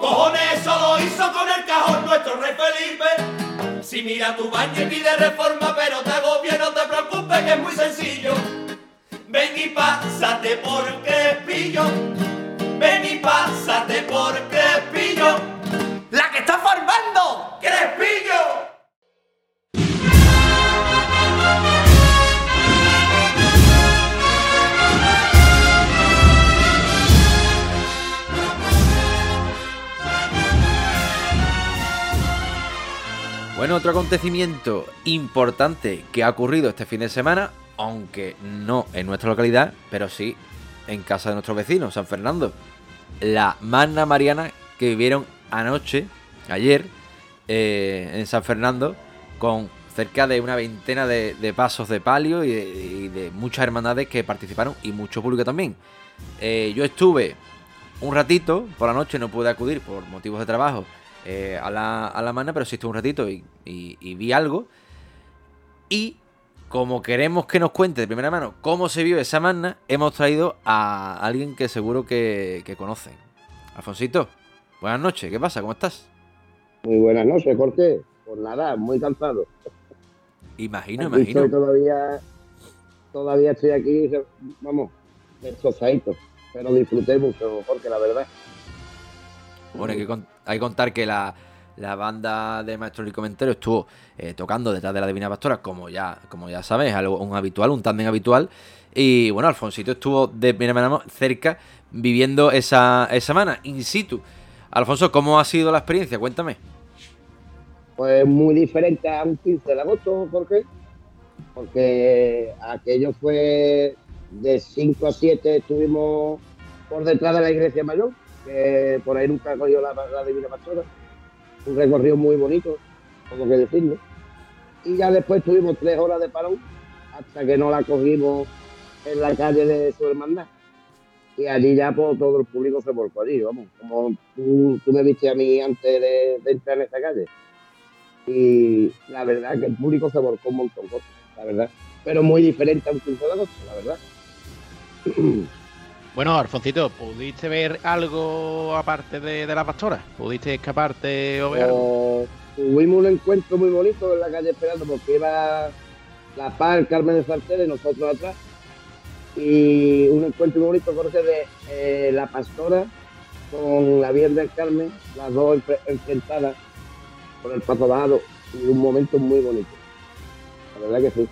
Cojones, eso lo hizo con el cajón nuestro rey Felipe. Si mira tu baño y pide reforma, pero te agobia, no te preocupes que es muy sencillo. Ven y pásate por. Ven Bueno, otro acontecimiento importante que ha ocurrido este fin de semana, aunque no en nuestra localidad, pero sí en casa de nuestros vecinos, San Fernando. La magna mariana que vivieron anoche, ayer, eh, en San Fernando, con cerca de una veintena de, pasos de palio y de, muchas hermandades que participaron y mucho público también. Eh, yo estuve un ratito por la noche, no pude acudir por motivos de trabajo eh, a, la, a la mana, pero sí estuve un ratito y, vi algo. Y como queremos que nos cuente de primera mano cómo se vio esa magna, hemos traído a alguien que seguro que, que conocen. Alfonsito, buenas noches, ¿qué pasa? ¿Cómo estás? Muy buenas noches, Jorge. Pues nada, muy cansado. Imagino, imagino. estoy todavía, todavía estoy aquí, vamos, destrozadito. Pero disfruté mucho, Jorge, la verdad. Bueno, hay que, con- hay que contar que la, la banda de Maestro y Comentario estuvo eh, tocando detrás de la Divina Pastora, como ya, como ya sabes, algo un habitual, un tándem habitual. Y bueno, Alfonsito estuvo de primera mano cerca viviendo esa, semana, in situ. Alfonso, ¿cómo ha sido la experiencia? Cuéntame. Pues muy diferente a un 15 de agosto, Jorge, porque aquello fue de 5 a 7, estuvimos por detrás de la iglesia mayor, que por ahí nunca cogió la, la Divina Pastora. Un recorrido muy bonito, como que decirlo. Y ya después tuvimos tres horas de parón hasta que no la cogimos en la calle de su hermandad. Y allí ya pues, todo el público se volcó allí, vamos. Como tú, me viste a mí antes de, entrar en esta calle y la verdad que el público se volcó un montón, la verdad. Pero muy diferente a un 15 de agosto, la verdad. <clears throat> Bueno, Alfoncito, ¿pudiste ver algo aparte de, de la pastora? ¿Pudiste escaparte o ver algo? O tuvimos un encuentro muy bonito en la calle esperando porque iba la par Carmen de Sartera y nosotros atrás. Y un encuentro muy bonito, Jorge, de eh, la pastora con la Virgen del Carmen, las dos enfre- enfrentadas por el paso bajado. Y un momento muy bonito. La verdad que sí.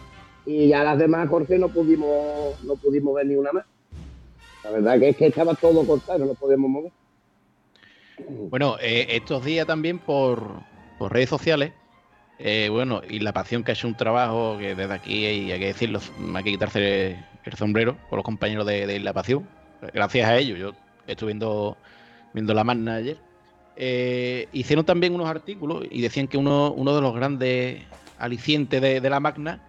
Y ya las demás, Jorge, no pudimos, no pudimos ver ni una más. La verdad que es que estaba todo cortado, no nos podíamos mover. Bueno, eh, estos días también por, por redes sociales, eh, bueno, y la pasión que ha hecho un trabajo que desde aquí hay, que decirlo, hay que quitarse el sombrero con los compañeros de, de La Pasión. Gracias a ellos, yo estuve viendo, viendo la magna ayer. Eh, hicieron también unos artículos y decían que uno, uno de los grandes alicientes de, de la magna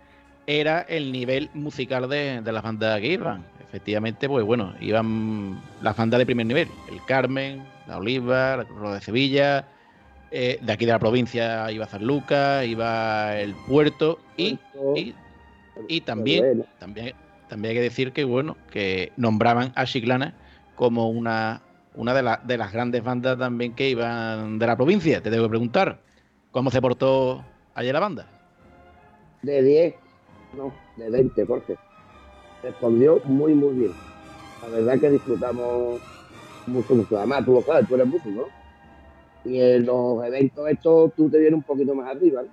era el nivel musical de, de las bandas que iban. Efectivamente, pues bueno, iban las bandas de primer nivel. El Carmen, la Oliva, la Cruz de Sevilla, eh, de aquí de la provincia iba San Lucas, iba el Puerto y, y, y también, también, también hay que decir que bueno, que nombraban a Chiclana como una, una de, la- de las grandes bandas también que iban de la provincia. Te tengo que preguntar, ¿cómo se portó ayer la banda? De 10, no, de 20, Jorge. Respondió muy, muy bien. La verdad que disfrutamos mucho, mucho. Además, tú lo sabes, tú eres músico, ¿no? Y en los eventos estos tú te vienes un poquito más arriba, ¿no?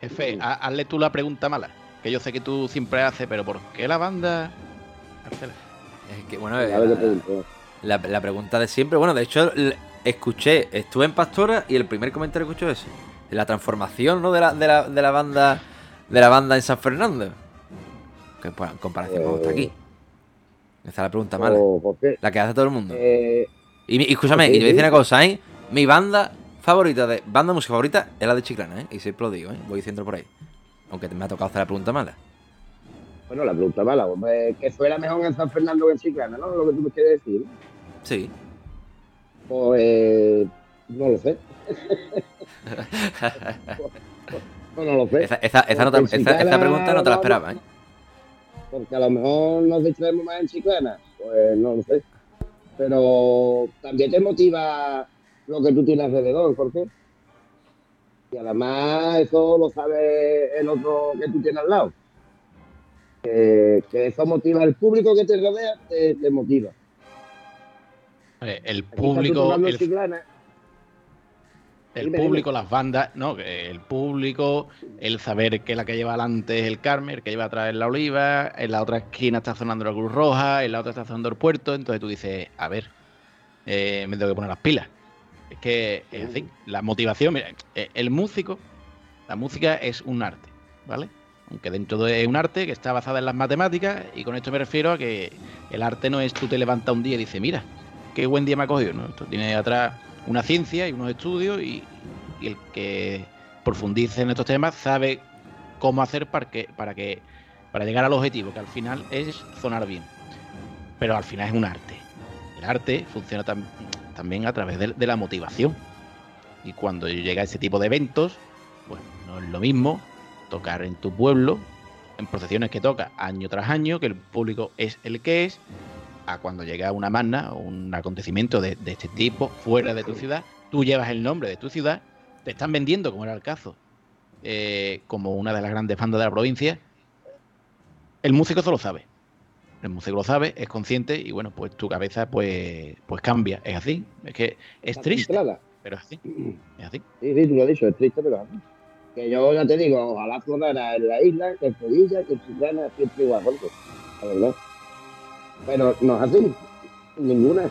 Jefe, ha- hazle tú la pregunta mala, que yo sé que tú siempre haces, pero ¿por qué la banda? Es que, bueno, la, la pregunta de siempre. Bueno, de hecho, escuché, estuve en Pastora y el primer comentario que escuché es ese. La transformación, ¿no? De la, de la, de la banda de la banda en San Fernando. Que pues, en comparación con está aquí. Esa es la pregunta mala. La que hace todo el mundo. eh, Y, y escúchame, sí, y te voy a decir una cosa, ¿eh? Mi banda favorita de. Banda de música favorita es la de Chiclana, ¿eh? Y siempre lo digo, ¿eh? Voy diciendo por ahí. Aunque me ha tocado hacer la pregunta mala. bueno, la pregunta mala, hombre, que fuera mejor en San Fernando que en Chiclana, ¿no? Lo que tú me quieres decir. Sí. Pues, no lo sé. no, <laughs> <laughs> no lo sé. Esa, esa, no pregunta no te la esperaba, ¿eh? Porque a lo mejor nos distraemos más en Chiclana, pues no lo sé. Pero también te motiva lo que tú tienes alrededor, ¿por qué? Y además eso lo sabe el otro que tú tienes al lado. Que, que eso motiva, el público que te rodea te, te motiva. El público, el, Chiclana, el Dime, público, las bandas, no, el público, el saber que la que lleva adelante es el Carmen, el que lleva atrás es la Oliva, en la otra esquina está sonando la Cruz Roja, en la otra está sonando el Puerto, entonces tú dices, a ver, eh, me tengo que poner las pilas. Es que es así, la motivación, mira, eh, el músico, la música es un arte, ¿vale? Aunque dentro de un arte que está basada en las matemáticas, y con esto me refiero a que el arte no es tú te levantas un día y dices, mira, qué buen día me ha cogido, ¿no? Esto tiene atrás una ciencia y unos estudios y, el que profundice en estos temas sabe cómo hacer para que, para que para llegar al objetivo, que al final es sonar bien. Pero al final es un arte. El arte funciona tam- también a través de, de la motivación. Y cuando llega ese tipo de eventos, pues no es lo mismo tocar en tu pueblo, en procesiones que toca año tras año, que el público es el que es, a cuando llega una magna o un acontecimiento de, de este tipo fuera de tu ciudad, tú llevas el nombre de tu ciudad, te están vendiendo, como era el caso, eh, como una de las grandes bandas de la provincia, el músico eso lo sabe. El músico lo sabe, es consciente y bueno, pues tu cabeza pues, pues cambia. Es así. Es que es Está triste, pero es así. Es así. Sí, sí, tú lo has dicho, es triste, pero es así. Que yo ya te digo, ojalá flotara en la isla, que en Sevilla, que en Chiclana, siempre igual, la verdad. Pero no es así, ninguna.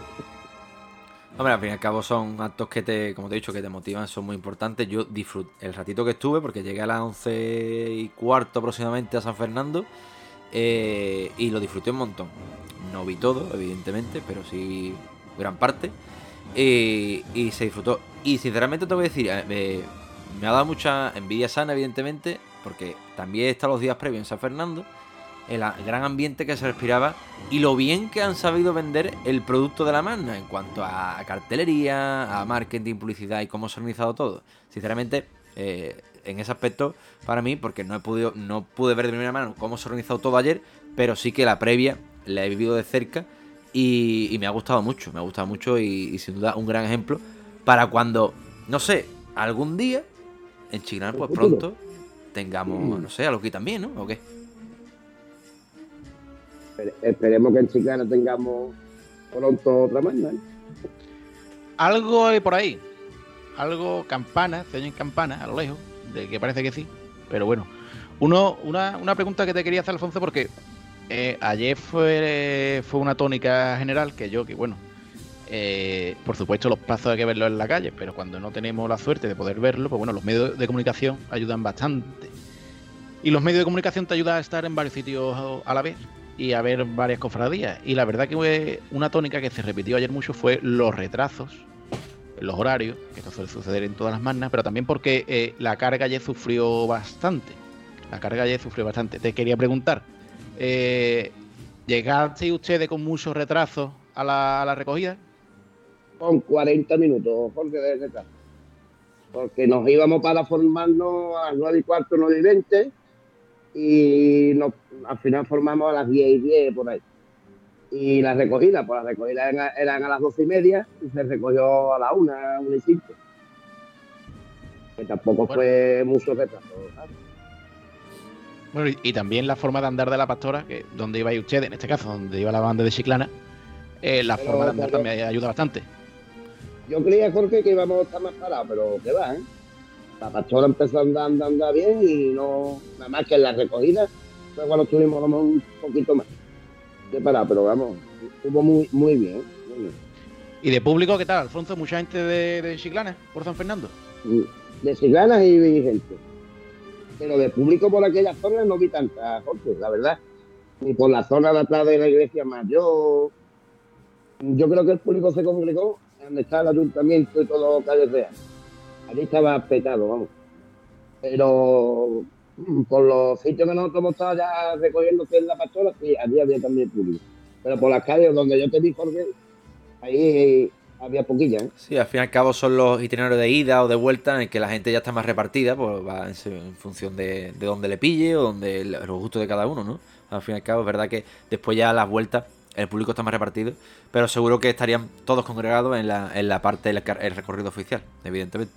Hombre, al fin y al cabo son actos que te, como te he dicho, que te motivan, son muy importantes. Yo disfruté el ratito que estuve, porque llegué a las 11 y cuarto aproximadamente a San Fernando, eh, y lo disfruté un montón. No vi todo, evidentemente, pero sí gran parte. Y se disfrutó. Y sinceramente te voy a decir, eh, me, me ha dado mucha envidia sana, evidentemente, porque también he estado los días previos en San Fernando, el gran ambiente que se respiraba y lo bien que han sabido vender el producto de la magna en cuanto a cartelería, a marketing, publicidad y cómo se ha organizado todo. Sinceramente, eh, en ese aspecto, para mí, porque no he podido, no pude ver de primera mano cómo se ha organizado todo ayer, pero sí que la previa la he vivido de cerca y, y me ha gustado mucho, me ha gustado mucho y, y sin duda un gran ejemplo para cuando, no sé, algún día en Chiclana, pues futuro. pronto tengamos, no sé, algo aquí también, ¿no? ¿O qué? Espere- Esperemos que en Chiclana tengamos pronto otra. ¿eh? Algo hay por ahí. Algo campana, se oyen campana a lo lejos, de que parece que sí. Pero bueno. Uno, una, una pregunta que te quería hacer, Alfonso, porque eh, ayer fue, fue una tónica general que yo, que bueno, eh, por supuesto los pasos hay que verlos en la calle, pero cuando no tenemos la suerte de poder verlo, pues bueno, los medios de comunicación ayudan bastante. Y los medios de comunicación te ayudan a estar en varios sitios a la vez y a ver varias cofradías. Y la verdad que una tónica que se repitió ayer mucho fue los retrasos, los horarios, que esto suele suceder en todas las magnas, pero también porque eh, la carga ayer sufrió bastante. La carga ayer sufrió bastante. Te quería preguntar, eh, ¿llegaste ustedes con muchos retrasos a la, a la recogida? Con 40 minutos, Jorge, de retraso. Porque nos íbamos para formarnos a las 9 y cuarto, 9 y 20, y nos, al final formamos a las 10 y 10 por ahí. Y la recogida, pues las recogidas eran, eran a las 12 y media y se recogió a las 1, 1 y 5. Que tampoco Bueno. fue mucho retraso. Bueno, y, y también la forma de andar de la pastora, que donde ibais ustedes, en este caso, donde iba la banda de Chiclana, eh, la Pero, forma de andar también ayuda bastante. Yo creía, Jorge, que íbamos a estar más parados, pero que va, ¿eh? La pastora empezó a andar, andar, andar bien y no, nada más que en la recogida fue cuando estuvimos un poquito más de parado, pero vamos, estuvo muy, muy bien, muy bien. ¿Y de público qué tal, Alfonso? ¿Mucha gente de, de Chiclana por San Fernando? De ciganas y, y gente. Pero de público por aquellas zonas no vi tanta, Jorge, la verdad. Ni por la zona de atrás de la iglesia mayor. Yo creo que el público se congregó donde está el ayuntamiento y todo calle real. Allí estaba petado, vamos. Pero mm, por los sitios que nosotros estado ya recogiendo que es la pastora, sí, allí había también público. Pero por las calles donde yo te vi, Jorge, ahí había poquilla, ¿eh? Sí, al fin y al cabo son los itinerarios de ida o de vuelta en que la gente ya está más repartida, pues va en, función de, de dónde le pille o donde los gustos de cada uno, ¿no? Al fin y al cabo es verdad que después ya las vueltas el público está más repartido, pero seguro que estarían todos congregados en la, en la parte del recorrido oficial, evidentemente.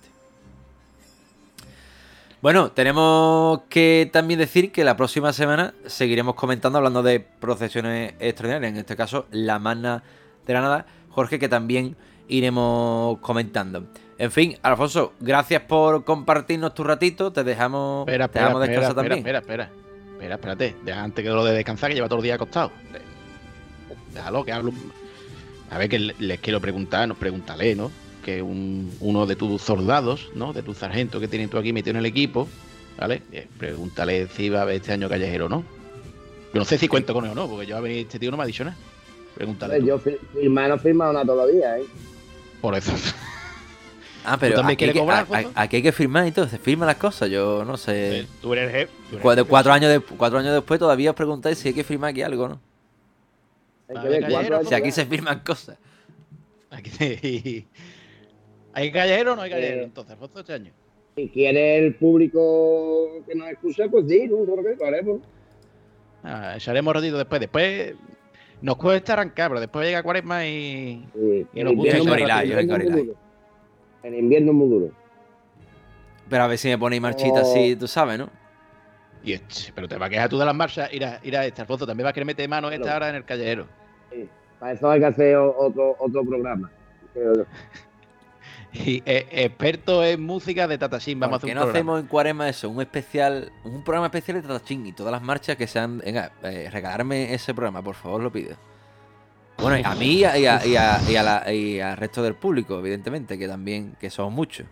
Bueno, tenemos que también decir que la próxima semana seguiremos comentando, hablando de procesiones extraordinarias, en este caso la Magna de Granada. Jorge, que también iremos comentando. En fin, Alfonso, gracias por compartirnos tu ratito. Te dejamos, Espera, te espera, dejamos espera, descansar espera, también. espera, espera. Espera, espérate. Deja antes que lo de descansar, que lleva todo el día acostado. Déjalo, que hablo. A ver, que le- les quiero preguntar, nos pregúntale, ¿no? Que un- uno de tus soldados, ¿no? De tus sargentos que tienes tú aquí metido en el equipo, ¿vale? Eh, pregúntale si va a haber este año callejero o no. Yo no sé si cuento con él o no, porque yo a venir este tío no me ha dicho nada. Pregúntale. tú. Yo fi- firmar no he firmado nada todavía, ¿eh? Por eso. Ah, pero también aquí, hay quieres que, cobrar, a- Alfonso? a- aquí hay que firmar y todo. Se firman las cosas. Yo no sé. Tú eres el jefe. cuatro, años de- cuatro años después todavía os preguntáis si hay que firmar aquí algo, ¿no? Hay que ver, ver Si aquí se firman cosas. Aquí- <laughs> ¿Hay callejero o no hay callejero? Eh. Entonces, Alfonso, este año. si quiere el público que nos escucha, pues sí, ¿no? Por lo que haremos. Ah, echaremos ratito después. Después nos cuesta arrancar, pero después llega Cuaresma y, Sí, Y nos gusta invierno el invierno es muy duro. Pero a ver si me ponéis marchita Oh. así, tú sabes, ¿no? y pero te va a quejar tú de las marchas. Irá, irá este Alfonso, también va a querer meter mano esta hora en el callejero. Para eso hay que hacer otro, otro programa. <laughs> Y eh, experto en música de Tatashín. Vamos a ¿Por hacer qué un no programa. hacemos en Cuaresma eso? Un especial, un programa especial de Tatachín y todas las marchas que sean. Venga, eh, regalarme ese programa, por favor, lo pido. Bueno, y a mí y, a- y, a- y a- y a la- y al resto del público, evidentemente, que también, que somos muchos.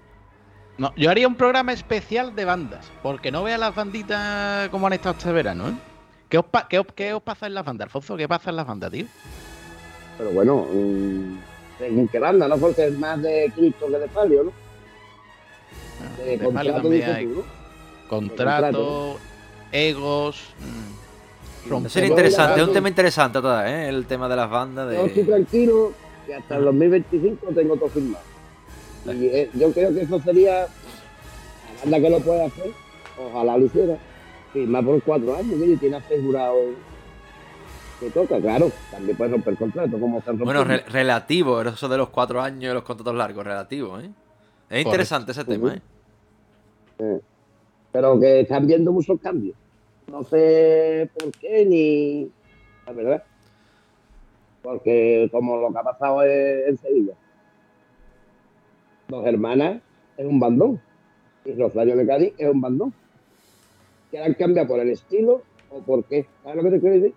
No, yo haría un programa especial de bandas, porque no veas las banditas como han estado este verano, ¿eh? ¿Qué os, pa- qué os- qué os pasa en las bandas, Alfonso? ¿Qué pasa en las bandas, tío? Pero bueno, mm, según qué banda, ¿no? Porque es más de Cristo que de Palio, ¿no? De De Palio contrato, también dices hay tú, ¿no? contrato, egos, mm, sería interesante, es un tema interesante total, ¿eh? El tema de las bandas. Yo estoy De... tranquilo que hasta el 2025 tengo todo firmado. Y eh, yo creo que eso sería, la banda que lo puede hacer, ojalá lo hiciera, firmar por cuatro años, que tiene asegurado que toca, claro, también puede romper contrato, como se Bueno, re- relativo, eso de los cuatro años y los contratos largos, relativo, ¿eh? Es interesante ese tema, ¿eh? pero que están viendo muchos cambios. No sé por qué ni la verdad. Porque como lo que ha pasado en, en Sevilla. Dos hermanas es un bandón. Y Rosario de Cádiz es un bandón. ¿Quieran cambiar por el estilo o por qué? ¿Sabes lo que te quiero decir?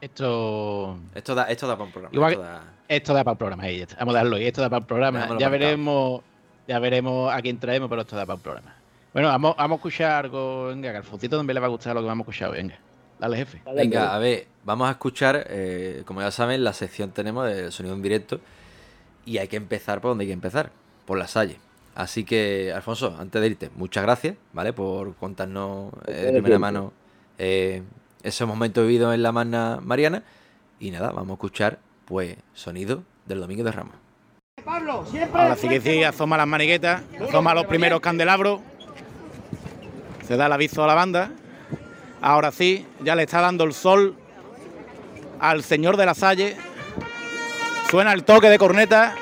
Esto, Esto da, esto da para un programa. Igual esto da- esto da para el programa. ahí. Vamos a darlo ahí. Esto da para el programa. Ya veremos, ya veremos a quién traemos, pero esto da para el programa. Bueno, vamos, vamos a escuchar algo. Venga, que al también le va a gustar lo que vamos a escuchar hoy. Venga, dale, jefe. Venga, a ver, vamos a escuchar, eh, como ya saben, la sección tenemos de sonido en directo y hay que empezar por donde hay que empezar, por la Salle. Así que, Alfonso, antes de irte, muchas gracias, ¿vale? Por contarnos eh, de primera mano eh, esos momentos vividos en la Magna Mariana. Y nada, vamos a escuchar, pues, sonido del Domingo de Ramos. Ahora sí que sí, asoma las maniguetas, asoma los primeros candelabros. Se da el aviso a la banda. Ahora sí, ya le está dando el sol al señor de la Salle. Suena el toque de corneta.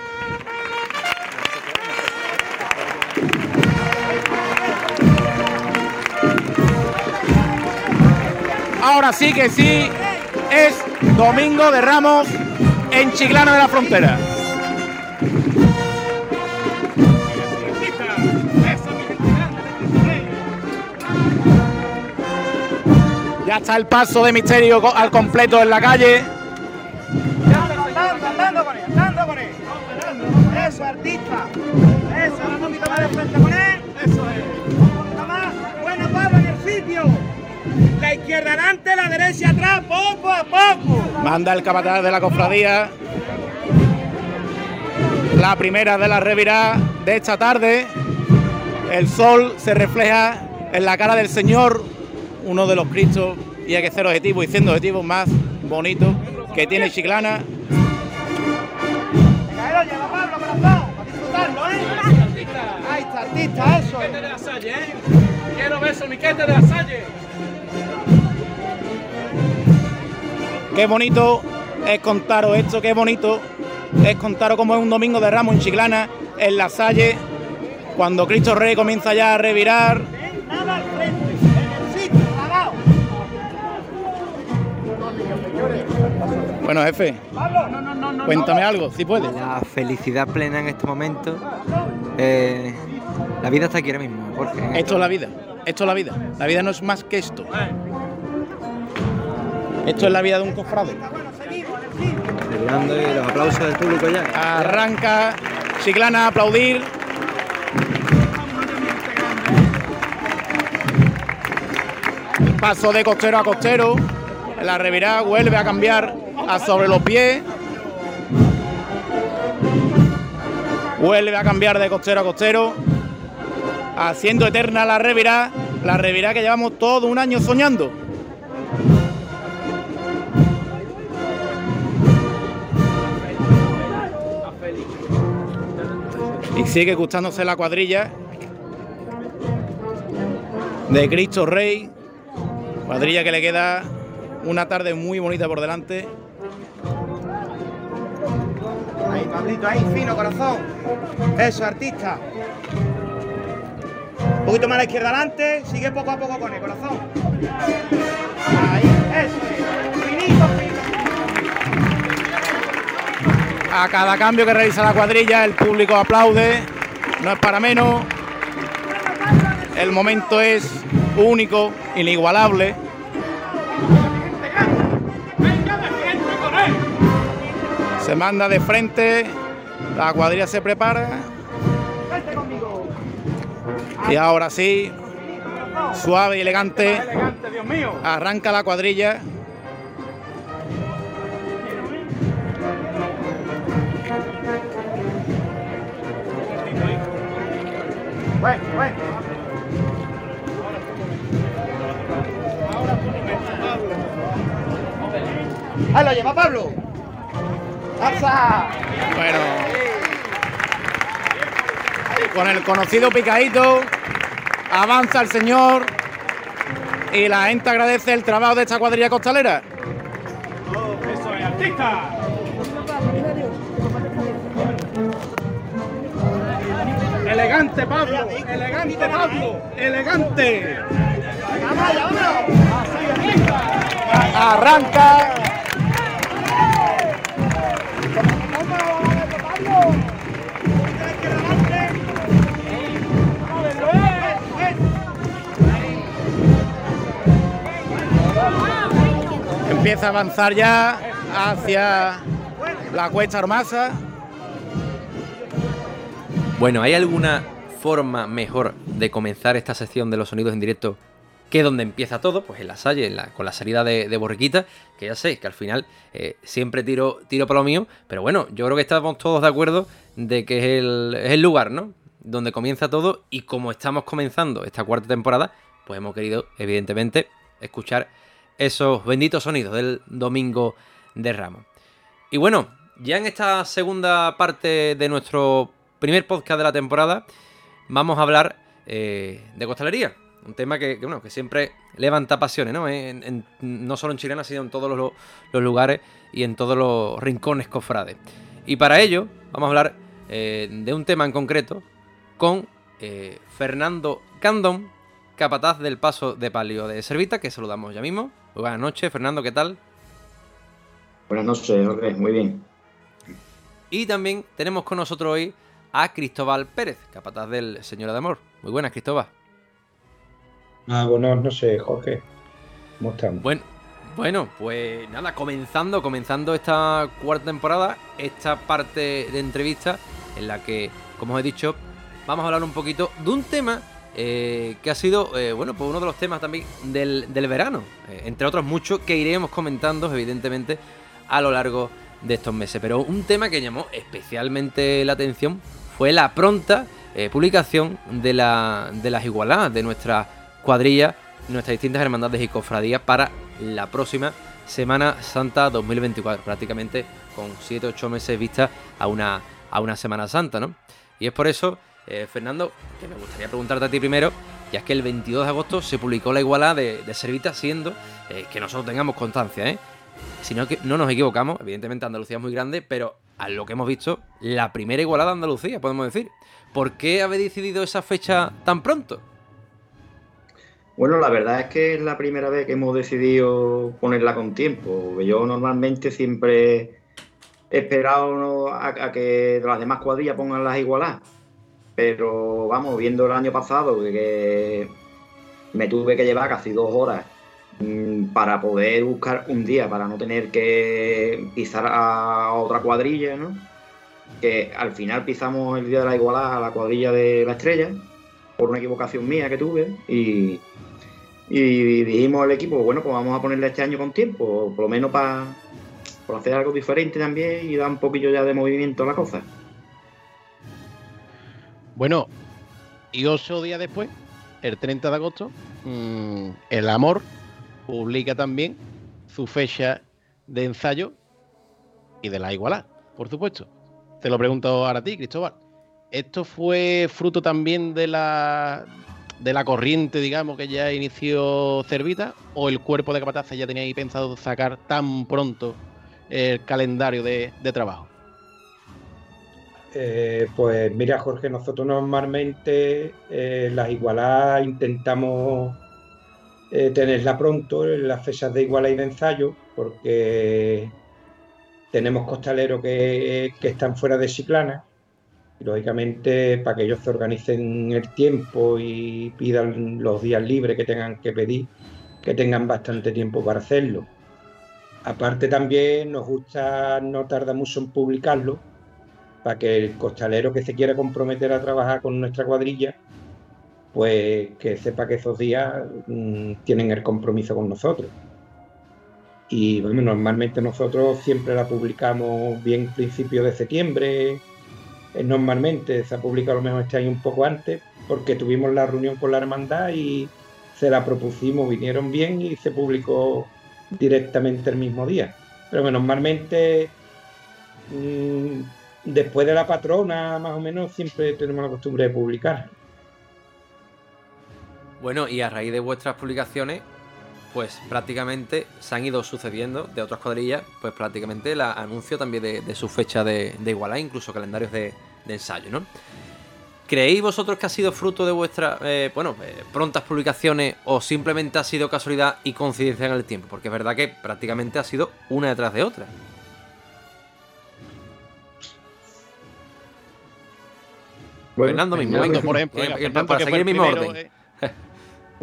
Ahora sí que sí, es Domingo de Ramos en Chiclana de la Frontera. Ya está el paso de misterio al completo en la calle. Eso, artista. Eso, un poquito más de frente con él. Eso es. La izquierda adelante, la derecha atrás, poco a poco. Manda el capataz de la cofradía. La primera de la revirá de esta tarde. El sol se refleja en la cara del Señor, uno de los Cristos, y hay que ser objetivo y siendo objetivo más bonito que tiene Chiclana. Ahí ¿eh? Está, artista, eso es. de la Salle, ¿eh? Quiero ver su miquete de la Salle. Qué bonito es contaros esto, qué bonito es contaros cómo es un domingo de Ramos en Chiclana, en la Salle, cuando Cristo Rey comienza ya a revirar. Bueno, jefe, cuéntame algo, si puedes. La felicidad plena en este momento. eh, la vida está aquí ahora mismo, Jorge. Esto es la vida, esto es la vida. La vida no es más que esto. Esto es la vida de un cofrade. Y los aplausos del público ya. Arranca Chiclana a aplaudir. Paso de costero a costero. La revirá vuelve a cambiar a sobre los pies. Vuelve a cambiar de costero a costero. Haciendo eterna la revirá. La revirá que llevamos todo un año soñando. Y sigue gustándose la cuadrilla de Cristo Rey. Cuadrilla que le queda una tarde muy bonita por delante. Ahí, Pablito, ahí, fino, corazón. Eso, artista. Un poquito más a la izquierda adelante, sigue poco a poco con el corazón. Ahí, eso es. Finito, finito. A cada cambio que realiza la cuadrilla, el público aplaude. No es para menos. El momento es único, inigualable. Se manda de frente. La cuadrilla se prepara. Y ahora sí, suave y elegante, arranca la cuadrilla. Bueno, bueno. Ahí lo lleva Pablo. ¡Alza! Bueno, con el conocido picadito, avanza el señor y la gente agradece el trabajo de esta cuadrilla costalera. Eso es, artista. Elegante Pablo, elegante Pablo, elegante. Arranca. Empieza a avanzar ya hacia la cuesta Armasa. Bueno, ¿hay alguna forma mejor de comenzar esta sección de los sonidos en directo que donde empieza todo? Pues en la Salle, en la- con la salida de, Borriquita, que ya sé que al final eh, siempre tiro, tiro para lo mío, pero bueno, yo creo que estamos todos de acuerdo de que es el, es el lugar, ¿no? Donde comienza todo y como estamos comenzando esta cuarta temporada, pues hemos querido, evidentemente, escuchar esos benditos sonidos del Domingo de Ramos. Y bueno, ya en esta segunda parte de nuestro primer podcast de la temporada, vamos a hablar eh, de costalería. Un tema que, que, bueno, que siempre levanta pasiones, ¿no? En- en- no solo en Chilena, sino en todos los, los lugares y en todos los rincones cofrades. Y para ello, vamos a hablar eh, de un tema en concreto con eh, Fernando Candón, capataz del paso de palio de Servita, que saludamos ya mismo. Muy buenas noches, Fernando, ¿qué tal? Buenas noches, Jorge. Muy bien. Y también tenemos con nosotros hoy a Cristóbal Pérez, capataz del Señor de Amor. Muy buenas, Cristóbal. Ah, buenas noches, Jorge. ¿Cómo estamos? Bueno, bueno, pues nada, comenzando, comenzando esta cuarta temporada, esta parte de entrevista en la que, como os he dicho, vamos a hablar un poquito de un tema eh, que ha sido, eh, bueno, pues uno de los temas también del, del verano, eh, entre otros muchos que iremos comentando, evidentemente, a lo largo de estos meses. Pero un tema que llamó especialmente la atención fue la pronta eh, publicación de, la, de las igualadas de nuestra cuadrilla, nuestras distintas hermandades y cofradías para la próxima Semana Santa 2024, prácticamente con 7-8 meses vista a una, a una Semana Santa, ¿no? Y es por eso, eh, Fernando, que me gustaría preguntarte a ti primero, ya es que el 22 de agosto se publicó la igualada de, de Servita, siendo eh, que nosotros tengamos constancia, ¿eh? Si no, que no nos equivocamos, evidentemente Andalucía es muy grande, pero a lo que hemos visto, la primera igualada de Andalucía, podemos decir. ¿Por qué habéis decidido esa fecha tan pronto? Bueno, la verdad es que es la primera vez que hemos decidido ponerla con tiempo. Yo normalmente siempre he esperado a, que las demás cuadrillas pongan las igualadas. Pero vamos, viendo el año pasado que me tuve que llevar casi dos horas para poder buscar un día, para no tener que pisar a otra cuadrilla, ¿no? Que al final pisamos el día de la igualada a la cuadrilla de la estrella, por una equivocación mía que tuve, y, dijimos al equipo, bueno, pues vamos a ponerle este año con tiempo, por lo menos para hacer algo diferente también y dar un poquillo ya de movimiento a la cosa. Bueno, y ocho días después, el 30 de agosto, mmm, El Amor publica también su fecha de ensayo y de la igualdad, por supuesto. Te lo pregunto ahora a ti, Cristóbal. ¿esto fue fruto también de la, de la corriente, digamos, que ya inició Cervita? ¿O el cuerpo de capataces ya tenía ahí pensado sacar tan pronto el calendario de, de trabajo? Eh, pues mira, Jorge, nosotros normalmente eh, las igualadas intentamos eh, tenerla pronto en las fechas de igualdad y de ensayo, porque tenemos costaleros que, que están fuera de Chiclana. Y, lógicamente, para que ellos se organicen el tiempo y pidan los días libres que tengan que pedir, que tengan bastante tiempo para hacerlo. Aparte también nos gusta, no tarda mucho en publicarlo, para que el costalero que se quiera comprometer a trabajar con nuestra cuadrilla, pues que sepa que esos días mmm, tienen el compromiso con nosotros. Y bueno, normalmente nosotros siempre la publicamos bien principio de septiembre, eh, normalmente se ha publicado a lo mejor este año un poco antes, porque tuvimos la reunión con la hermandad y se la propusimos, vinieron bien y se publicó directamente el mismo día. Pero normalmente mmm, después de la patrona, más o menos, siempre tenemos la costumbre de publicar. Bueno, y a raíz de vuestras publicaciones, pues prácticamente se han ido sucediendo de otras cuadrillas, pues prácticamente el anuncio también de, de su fecha de, de igualdad, incluso calendarios de, de, ensayo, ¿no? ¿Creéis vosotros que ha sido fruto de vuestras, eh, bueno, eh, prontas publicaciones o simplemente ha sido casualidad y coincidencia en el tiempo? Porque es verdad que prácticamente ha sido una detrás de otra. Bueno, Fernando mismo, Fernando, venga, por ejemplo, venga, Fernando, para seguir el mismo primero, orden.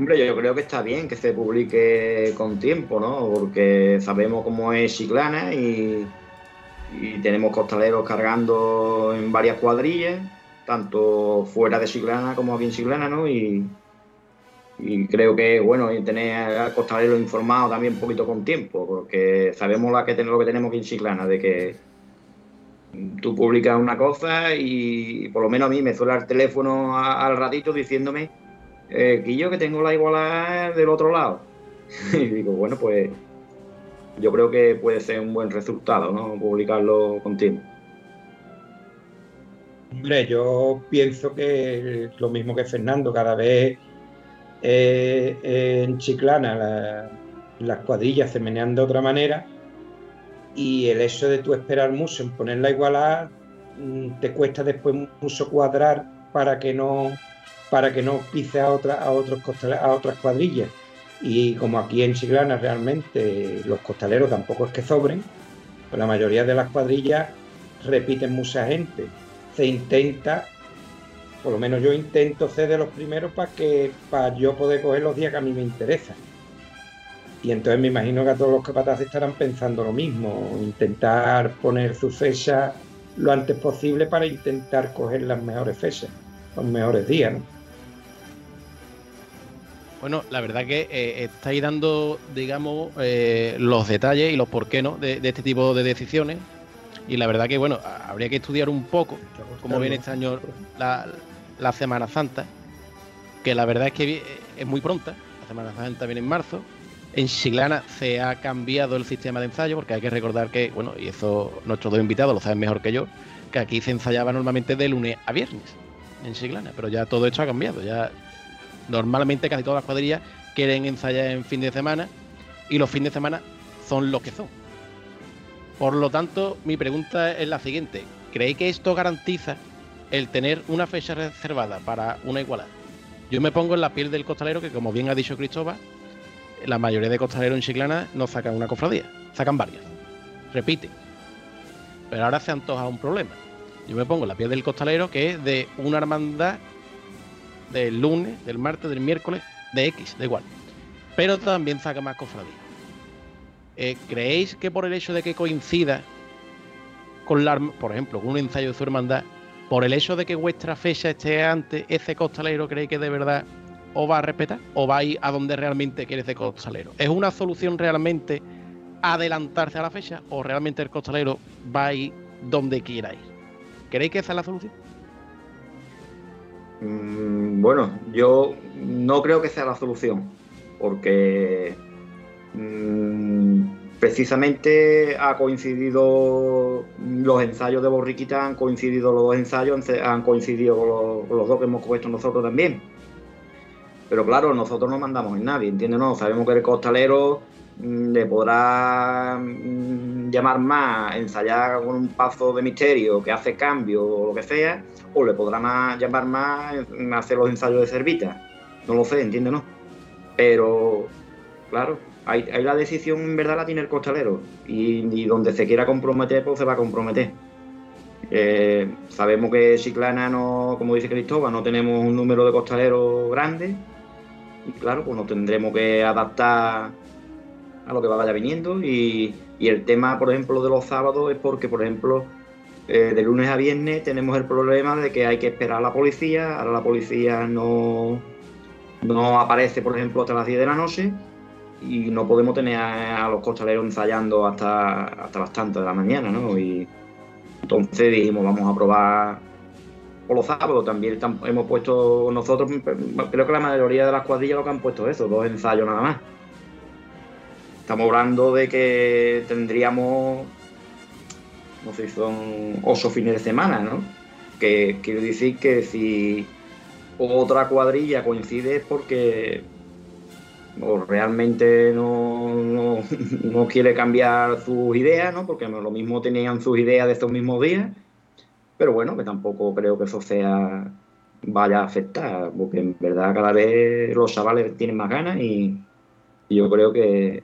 Hombre, yo creo que está bien que se publique con tiempo, ¿no? Porque sabemos cómo es Chiclana y, tenemos costaleros cargando en varias cuadrillas, tanto fuera de Chiclana como aquí en Chiclana, ¿no? Y, creo que bueno tener al costalero informado también un poquito con tiempo, porque sabemos lo que tenemos aquí en Chiclana, de que tú publicas una cosa y por lo menos a mí me suena el teléfono a- al ratito diciéndome eh, yo que tengo la igualdad del otro lado. <laughs> y digo, bueno, pues yo creo que puede ser un buen resultado, ¿no? Publicarlo con. Hombre, yo pienso que lo mismo que Fernando, cada vez eh, en Chiclana la- las cuadrillas se menean de otra manera y el hecho de tú esperar mucho en poner la igualdad mm, te cuesta después mucho cuadrar para que no para que no pise a, otra, a, otros costale- a otras cuadrillas. Y como aquí en Chiclana realmente los costaleros tampoco es que sobren, pues la mayoría de las cuadrillas repiten mucha gente. Se intenta, por lo menos yo intento ser de los primeros para que para yo poder coger los días que a mí me interesan. Y entonces me imagino que a todos los capataces estarán pensando lo mismo, intentar poner su fecha lo antes posible para intentar coger las mejores fechas, los mejores días. ¿no? Bueno, la verdad que eh, estáis dando, digamos, eh, los detalles y los por qué no de, este tipo de decisiones. Y la verdad que, bueno, habría que estudiar un poco cómo viene este año la, Semana Santa. Que la verdad es que vi- es muy pronta. La Semana Santa viene en marzo. En Chiclana se ha cambiado el sistema de ensayo porque hay que recordar que, bueno, y eso nuestros dos invitados lo saben mejor que yo, que aquí se ensayaba normalmente de lunes a viernes en Chiclana, pero ya todo esto ha cambiado. Ya normalmente casi todas las cuadrillas quieren ensayar en fin de semana y los fines de semana son los que son. Por lo tanto, mi pregunta es la siguiente. ¿Creéis que esto garantiza el tener una fecha reservada para una igualdad? Yo me pongo en la piel del costalero que, como bien ha dicho Cristóbal, la mayoría de costaleros en Chiclana no sacan una cofradía, sacan varias. Repiten. Pero ahora se antoja un problema. Yo me pongo en la piel del costalero que es de una hermandad del lunes, del martes, del miércoles, de X, da igual. Pero también saca más cofradías. Eh, ¿Creéis que por el hecho de que coincida con la, por ejemplo, con un ensayo de su hermandad, por el hecho de que vuestra fecha esté antes, ese costalero cree que de verdad os va a respetar o va a ir a donde realmente quiere ese costalero? ¿Es una solución realmente adelantarse a la fecha o realmente el costalero va a ir donde quiera ir? ¿Creéis que esa es la solución? Mm, Bueno, yo no creo que sea la solución, porque mm, precisamente ha coincidido los ensayos de Borriquita, han coincidido los dos ensayos, han coincidido los, dos que hemos puesto nosotros también. Pero claro, nosotros no mandamos en nadie, ¿entiendes? No, sabemos que el costalero le podrá mm, llamar más, ensayar con un paso de misterio que hace cambio o lo que sea, o le podrá más, llamar más hacer los ensayos de cervita. No lo sé, ¿entiendes? No. Pero, claro, Ahí, la decisión en verdad la tiene el costalero y, donde se quiera comprometer, pues se va a comprometer. Eh, sabemos que Chiclana, no, como dice Cristóbal, no tenemos un número de costaleros grande y claro, pues nos tendremos que adaptar a lo que vaya viniendo y, el tema, por ejemplo, de los sábados es porque, por ejemplo, eh, de lunes a viernes tenemos el problema de que hay que esperar a la policía, ahora la policía no, no aparece, por ejemplo, hasta las 10 de la noche y no podemos tener a, los costaleros ensayando hasta, hasta las tantas de la mañana, ¿no? Y entonces dijimos, vamos a probar por los sábados. También hemos puesto nosotros, creo que la mayoría de las cuadrillas lo que han puesto eso, dos ensayos nada más. Estamos hablando de que tendríamos, no sé si son ocho fines de semana, ¿no? Que quiero decir que si otra cuadrilla coincide es porque o realmente no, <laughs> no, quiere cambiar sus ideas, ¿no? porque lo mismo tenían sus ideas de estos mismos días, pero bueno, que tampoco creo que eso sea vaya a afectar, porque en verdad cada vez los chavales tienen más ganas y, yo creo que,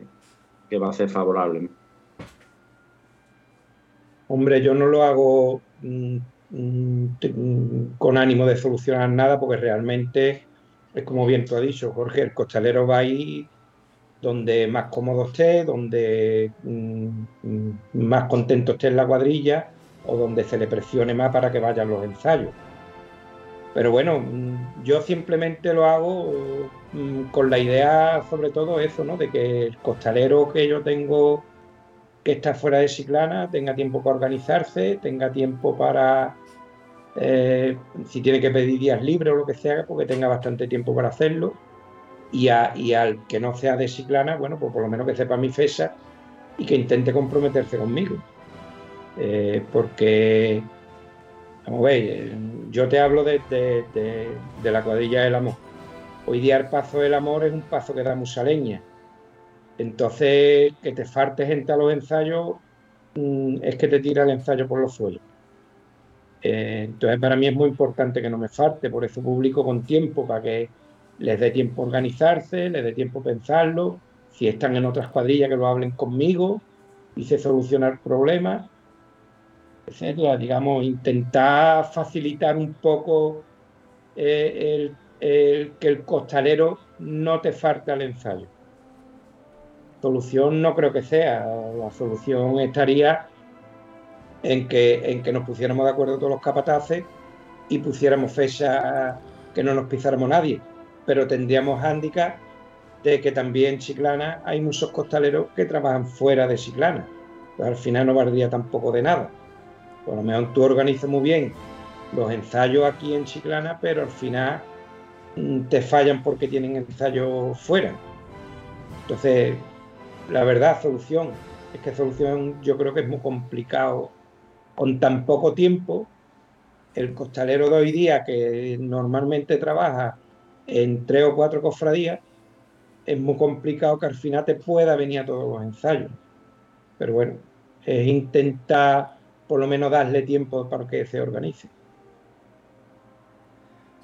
que, va a ser favorable. Hombre, yo no lo hago mm, mm, con ánimo de solucionar nada, porque realmente es como bien tú has dicho, Jorge, el costalero va ahí donde más cómodo esté, donde mm, más contento esté en la cuadrilla o donde se le presione más para que vayan los ensayos. Pero bueno, mm, yo simplemente lo hago con la idea, sobre todo eso, ¿no? De que el costalero que yo tengo que está fuera de Ciclana tenga tiempo para organizarse, tenga tiempo para eh, si tiene que pedir días libres o lo que sea, porque tenga bastante tiempo para hacerlo. Y, al que no sea de Ciclana, bueno, pues por lo menos que sepa mi fecha y que intente comprometerse conmigo. Eh, porque, ver, eh, yo te hablo de, la cuadrilla del amor. Hoy día el paso del amor es un paso que da mucha leña. Entonces, que te falte gente a los ensayos mm, es que te tira el ensayo por los suelos. Eh, entonces para mí es muy importante que no me falte, por eso publico con tiempo, para que les dé tiempo a organizarse, les dé tiempo a pensarlo, si están en otras cuadrillas que lo hablen conmigo y se solucionar problemas, Digamos, intentar facilitar un poco eh, el, que el costalero no te falte al ensayo. Solución no creo que sea, la solución estaría en que, en que nos pusiéramos de acuerdo todos los capataces y pusiéramos fecha que no nos pisáramos nadie. Pero tendríamos hándicap de que también en Chiclana hay muchos costaleros que trabajan fuera de Chiclana. Pues al final no valdría tampoco de nada. Por lo menos tú organizas muy bien los ensayos aquí en Chiclana, pero al final mm, te fallan porque tienen ensayos fuera. Entonces, la verdad, solución, es que solución yo creo que es muy complicado con tan poco tiempo, el costalero de hoy día, que normalmente trabaja en tres o cuatro cofradías, es muy complicado que al final te pueda venir a todos los ensayos. Pero bueno, es intentar por lo menos darle tiempo para que se organice.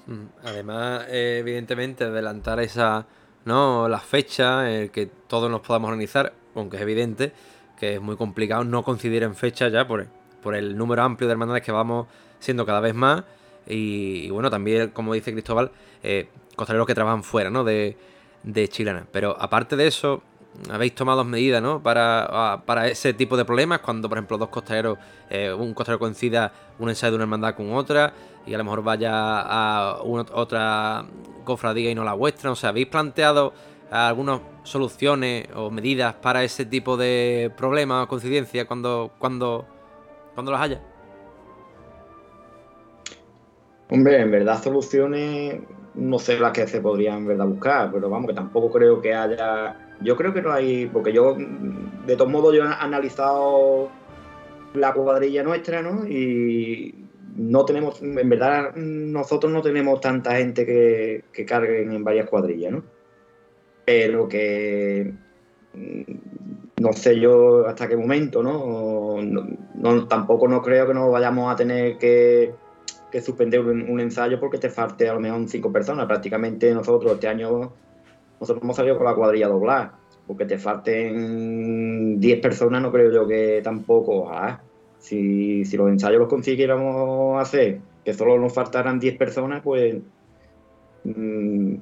Mm, además, evidentemente, adelantar esa, ¿no? Las fechas, el que todos nos podamos organizar, aunque es evidente que es muy complicado no coincidir en fecha ya por, por el número amplio de hermandades que vamos siendo cada vez más. Y, bueno, también, como dice Cristóbal, eh, costaleros que trabajan fuera ¿no? de, de Chilana. Pero aparte de eso, habéis tomado medidas ¿no? para, para ese tipo de problemas, cuando por ejemplo dos costaleros, eh, un costalero coincida un ensayo de una hermandad con otra y a lo mejor vaya a otra cofradía y no la vuestra. O sea, ¿habéis planteado algunas soluciones o medidas para ese tipo de problemas o coincidencias cuando, cuando cuando las haya. Hombre, en verdad soluciones no sé las que se podrían en verdad buscar, pero vamos, que tampoco creo que haya. Yo creo que no hay, porque yo de todos modos yo he analizado la cuadrilla nuestra, ¿no? Y no tenemos, en verdad, nosotros no tenemos tanta gente que, que carguen en varias cuadrillas, ¿no? Pero que mm, no sé yo hasta qué momento, ¿no? tampoco no creo que nos vayamos a tener que, suspender un, ensayo porque te falte a lo mejor cinco personas. Prácticamente nosotros este año, nosotros hemos salido con la cuadrilla doblar, porque te falten 10 personas no creo yo que tampoco, Si, si los ensayos los consiguiéramos hacer, que solo nos faltaran 10 personas, pues mmm,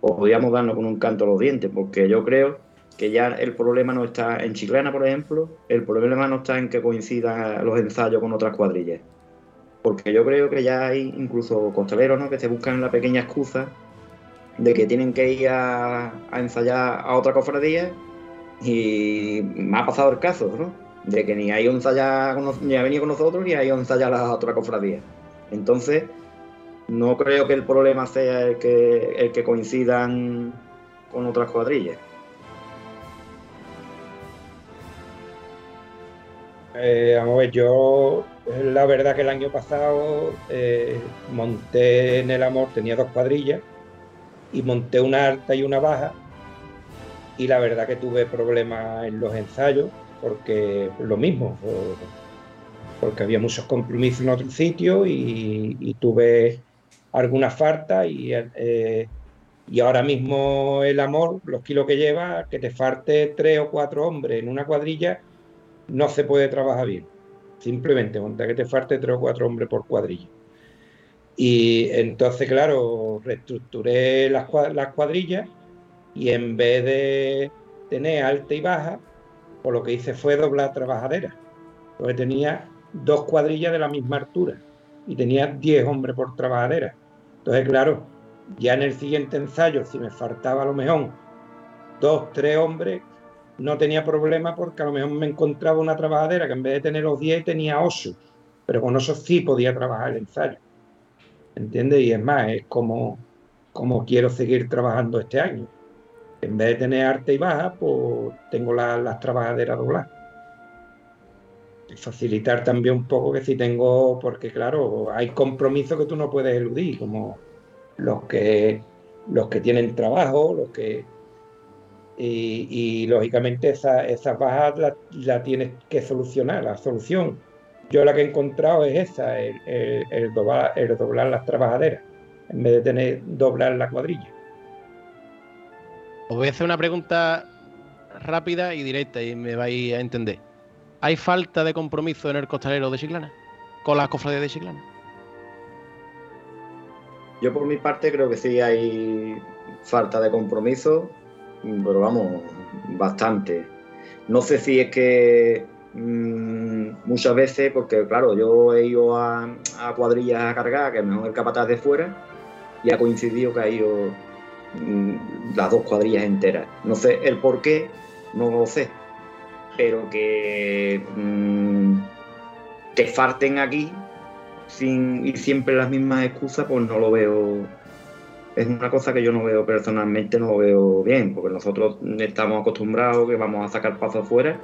podríamos darnos con un canto a los dientes, porque yo creo que ya el problema no está en Chiclana, por ejemplo, el problema no está en que coincidan los ensayos con otras cuadrillas. Porque yo creo que ya hay incluso costaleros ¿no? que se buscan la pequeña excusa de que tienen que ir a, ensayar a otra cofradía y me ha pasado el caso, ¿no? De que ni hay ensayar ni ha venido con nosotros ni hay ensayar a otra cofradía. Entonces, no creo que el problema sea el que, el que coincidan con otras cuadrillas. Eh, vamos a ver, yo la verdad que el año pasado eh, monté en el amor, tenía dos cuadrillas y monté una alta y una baja y la verdad que tuve problemas en los ensayos porque lo mismo, porque había muchos compromisos en otro sitio y, tuve algunas faltas y, eh, y ahora mismo el amor, los kilos que lleva, que te falte tres o cuatro hombres en una cuadrilla, no se puede trabajar bien. Simplemente, monta que te falte tres o cuatro hombres por cuadrilla. Y entonces, claro, reestructuré las, cuadrillas y en vez de tener alta y baja, pues lo que hice fue doblar trabajadera. Porque tenía dos cuadrillas de la misma altura y tenía diez hombres por trabajadera. Entonces, claro, ya en el siguiente ensayo, si me faltaba a lo mejor dos, tres hombres, no tenía problema porque a lo mejor me encontraba una trabajadera que en vez de tener los diez tenía ocho, pero con eso sí podía trabajar el ensayo. ¿Entiendes? Y es más, es como, como quiero seguir trabajando este año. En vez de tener arte y baja, pues tengo las trabajaderas dobladas. Y facilitar también un poco que si tengo, porque claro, hay compromisos que tú no puedes eludir, como los que los que tienen trabajo, los que y, lógicamente esas esa bajas las la tienes que solucionar, la solución yo la que he encontrado es esa, el, doblar, las trabajaderas, en vez de tener doblar la cuadrilla. Os voy a hacer una pregunta rápida y directa y me vais a entender. ¿Hay falta de compromiso en el costalero de Chiclana? ¿Con las cofradías de Chiclana? Yo por mi parte creo que sí hay falta de compromiso, pero vamos, bastante. No sé si es que Mm, muchas veces, porque claro, yo he ido a, cuadrillas a cargar, que mejor el capataz de fuera, y ha coincidido que ha ido mm, las dos cuadrillas enteras. No sé el por qué, no lo sé, pero que mm, te farten aquí sin y siempre las mismas excusas, pues no lo veo. Es una cosa que yo no veo personalmente, no lo veo bien, porque nosotros estamos acostumbrados que vamos a sacar pasos afuera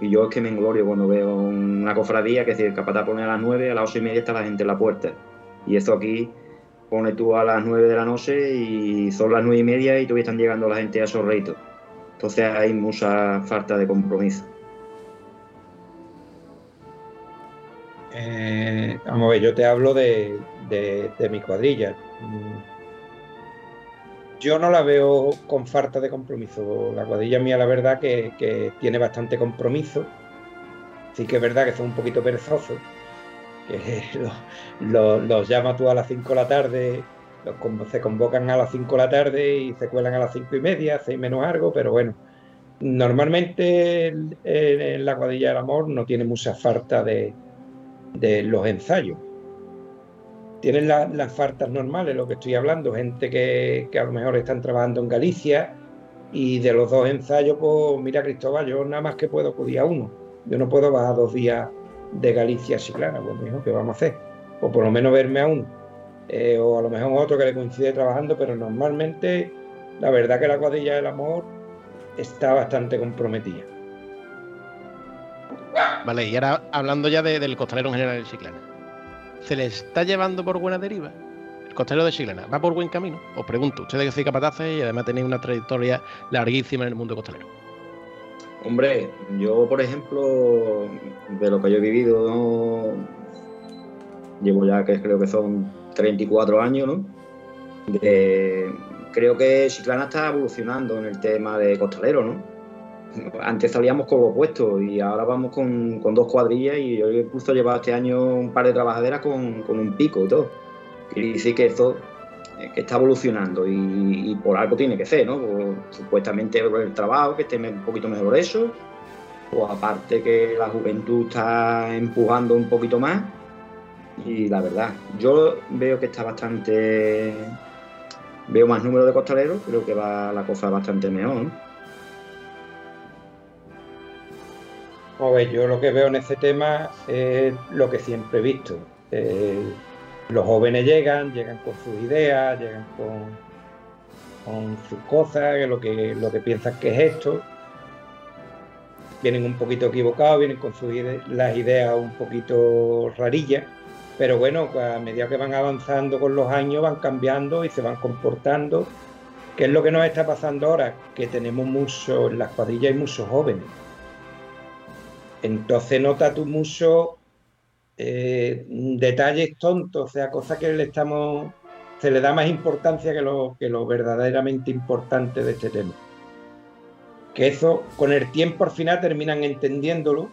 y yo es que me englorio cuando veo una cofradía que si el capataz pone a las 9, a las 8 y media está la gente en la puerta. Y eso aquí pone tú a las 9 de la noche y son las 9 y media y todavía están llegando la gente a esos reitos. Entonces hay mucha falta de compromiso. Eh, vamos a ver, yo te hablo de, de mi cuadrilla yo no la veo con falta de compromiso. La cuadrilla mía, la verdad, que, tiene bastante compromiso. Sí que es verdad que son un poquito perezosos, <laughs> los, llama tú a las 5 de la tarde, se convocan a las 5 de la tarde y se cuelan a las 5 y media, 6 menos algo, pero bueno, normalmente en, la cuadrilla del amor no tiene mucha falta de los ensayos tienen las faltas normales, lo que estoy hablando, gente que, a lo mejor están trabajando en Galicia y de los dos ensayos, pues mira Cristóbal, yo nada más que puedo acudir a uno. Yo no puedo bajar dos días de Galicia a Chiclana, pues dijo, ¿qué vamos a hacer? O por lo menos verme a uno. Eh, o a lo mejor otro que le coincide trabajando, pero normalmente la verdad que la cuadrilla del amor está bastante comprometida. Vale, y ahora hablando ya de- del costalero en general de Chiclana. ¿Se le está llevando por buena deriva? El costalero de Chiclana, ¿va por buen camino? Os pregunto, ustedes que sois capataces y además tenéis una trayectoria larguísima en el mundo costalero. Hombre, yo por ejemplo, de lo que yo he vivido, ¿no? llevo ya que creo que son 34 años, ¿no? Creo que Chiclana está evolucionando en el tema de costalero, ¿no? Antes salíamos con los puestos y ahora vamos con, con dos cuadrillas y yo incluso he llevado este año un par de trabajaderas con, con un pico y todo. Quiere decir que esto eh, que está evolucionando y, y por algo tiene que ser, ¿no? Supuestamente por el trabajo, que esté un poquito mejor eso, o aparte que la juventud está empujando un poquito más y la verdad, yo veo que está bastante... Veo más número de costaleros, creo que va la cosa bastante mejor. A yo lo que veo en este tema es lo que siempre he visto. Eh, los jóvenes llegan, llegan con sus ideas, llegan con, sus cosas, lo que, que piensan que es esto. Vienen un poquito equivocados, vienen con sus ide- las ideas un poquito rarillas, pero bueno, a medida que van avanzando con los años van cambiando y se van comportando. ¿Qué es lo que nos está pasando ahora? Que tenemos muchos, en las cuadrillas hay muchos jóvenes. Entonces nota tú mucho eh, detalles tontos, o sea, cosas que le estamos, se le da más importancia que lo, que lo verdaderamente importante de este tema. Que eso, con el tiempo al final terminan entendiéndolo,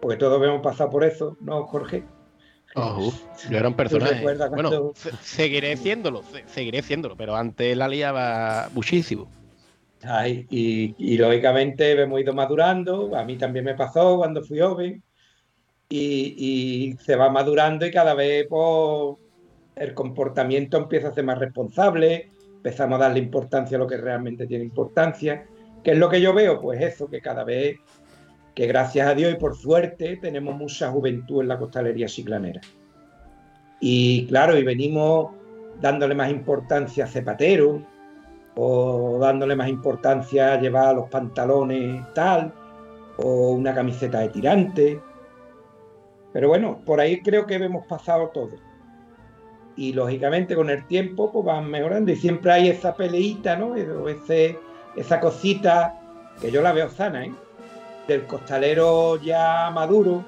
porque todos hemos pasado por eso, ¿no, Jorge? Oh, yo era un personaje. Bueno, cuando- seguiré siéndolo, se- seguiré siéndolo, pero antes la liaba muchísimo. Y, lógicamente hemos ido madurando, a mí también me pasó cuando fui joven, y, se va madurando y cada vez pues, el comportamiento empieza a ser más responsable, empezamos a darle importancia a lo que realmente tiene importancia. ¿Qué es lo que yo veo? Pues eso, que cada vez, que gracias a Dios y por suerte, tenemos mucha juventud en la costalería chiclanera. Y claro, y venimos dándole más importancia a Cepatero, o dándole más importancia a llevar los pantalones tal, o una camiseta de tirante. Pero bueno, por ahí creo que hemos pasado todo. Y lógicamente con el tiempo pues van mejorando y siempre hay esa peleita, ¿no? Ese, esa cosita que yo la veo sana, ¿eh? Del costalero ya maduro,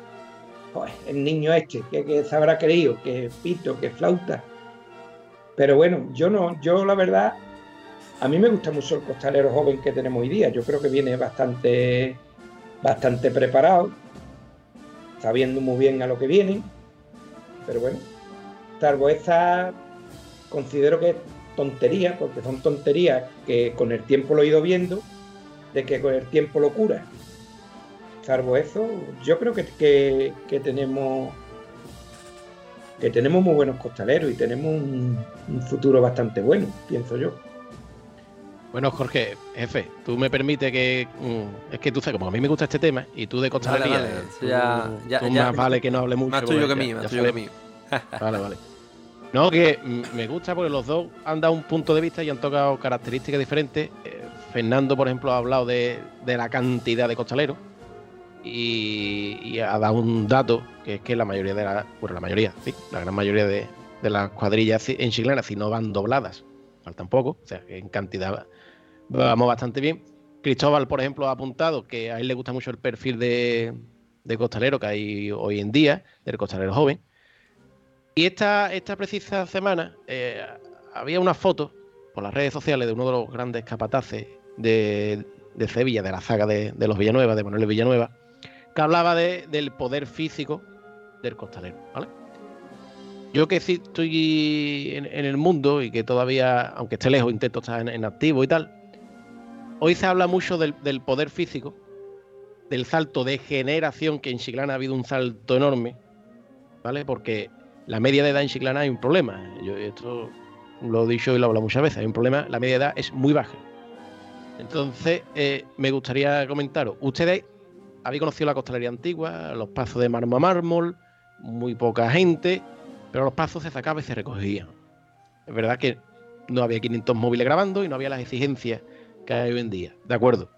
pues, el niño este, que, que se habrá creído, que pito, que flauta. Pero bueno, yo no, yo la verdad, a mí me gusta mucho el costalero joven que tenemos hoy día. Yo creo que viene bastante, bastante preparado, sabiendo muy bien a lo que viene. Pero bueno, salvo esa, considero que es tontería, porque son tonterías que con el tiempo lo he ido viendo, de que con el tiempo lo cura. Salvo eso, yo creo que, que- tenemos que tenemos muy buenos costaleros y tenemos un futuro bastante bueno, pienso yo. Bueno, Jorge, jefe, tú me permites que. mm, es que tú sabes, como a mí me gusta este tema y tú de costalería. Vale, vale, tú- ya- ya- tú ya- más vale que no hable mucho. Más tuyo porque que mío, más tuyo que mío. <laughs> Vale, vale. No, que me gusta porque los dos han dado un punto de vista y han tocado características diferentes. Eh, Fernando, por ejemplo, ha hablado de, de la cantidad de costaleros y, y ha dado un dato que es que la mayoría de la, bueno, la mayoría, sí, la gran mayoría de, de las cuadrillas en Chiclana, si no van dobladas, faltan poco, o sea en cantidad vamos bastante bien. Cristóbal, por ejemplo, ha apuntado que a él le gusta mucho el perfil de, de costalero que hay hoy en día, del costalero joven. Y esta, esta precisa semana eh, había una foto por las redes sociales de uno de los grandes capataces de, de Sevilla, de la saga de, de los Villanueva, de Manuel Villanueva, que hablaba de- del poder físico del costalero, ¿vale? Yo que sí estoy en, el mundo y que todavía, aunque esté lejos, intento estar en activo y tal, hoy se habla mucho del, poder físico, del salto de generación, que en Chiclana ha habido un salto enorme, ¿vale? Porque la media de edad en Chiclana hay un problema. Yo esto lo he dicho y lo he hablado muchas veces. Hay un problema, la media de edad es muy baja. Entonces, eh, me gustaría comentaros, ustedes habéis conocido la costalería antigua, los pasos de mármol a mármol, muy poca gente, pero los pasos se sacaban y se recogían. Es verdad que no había 500 móviles grabando y no había las exigencias que hay hoy en día, ¿de acuerdo?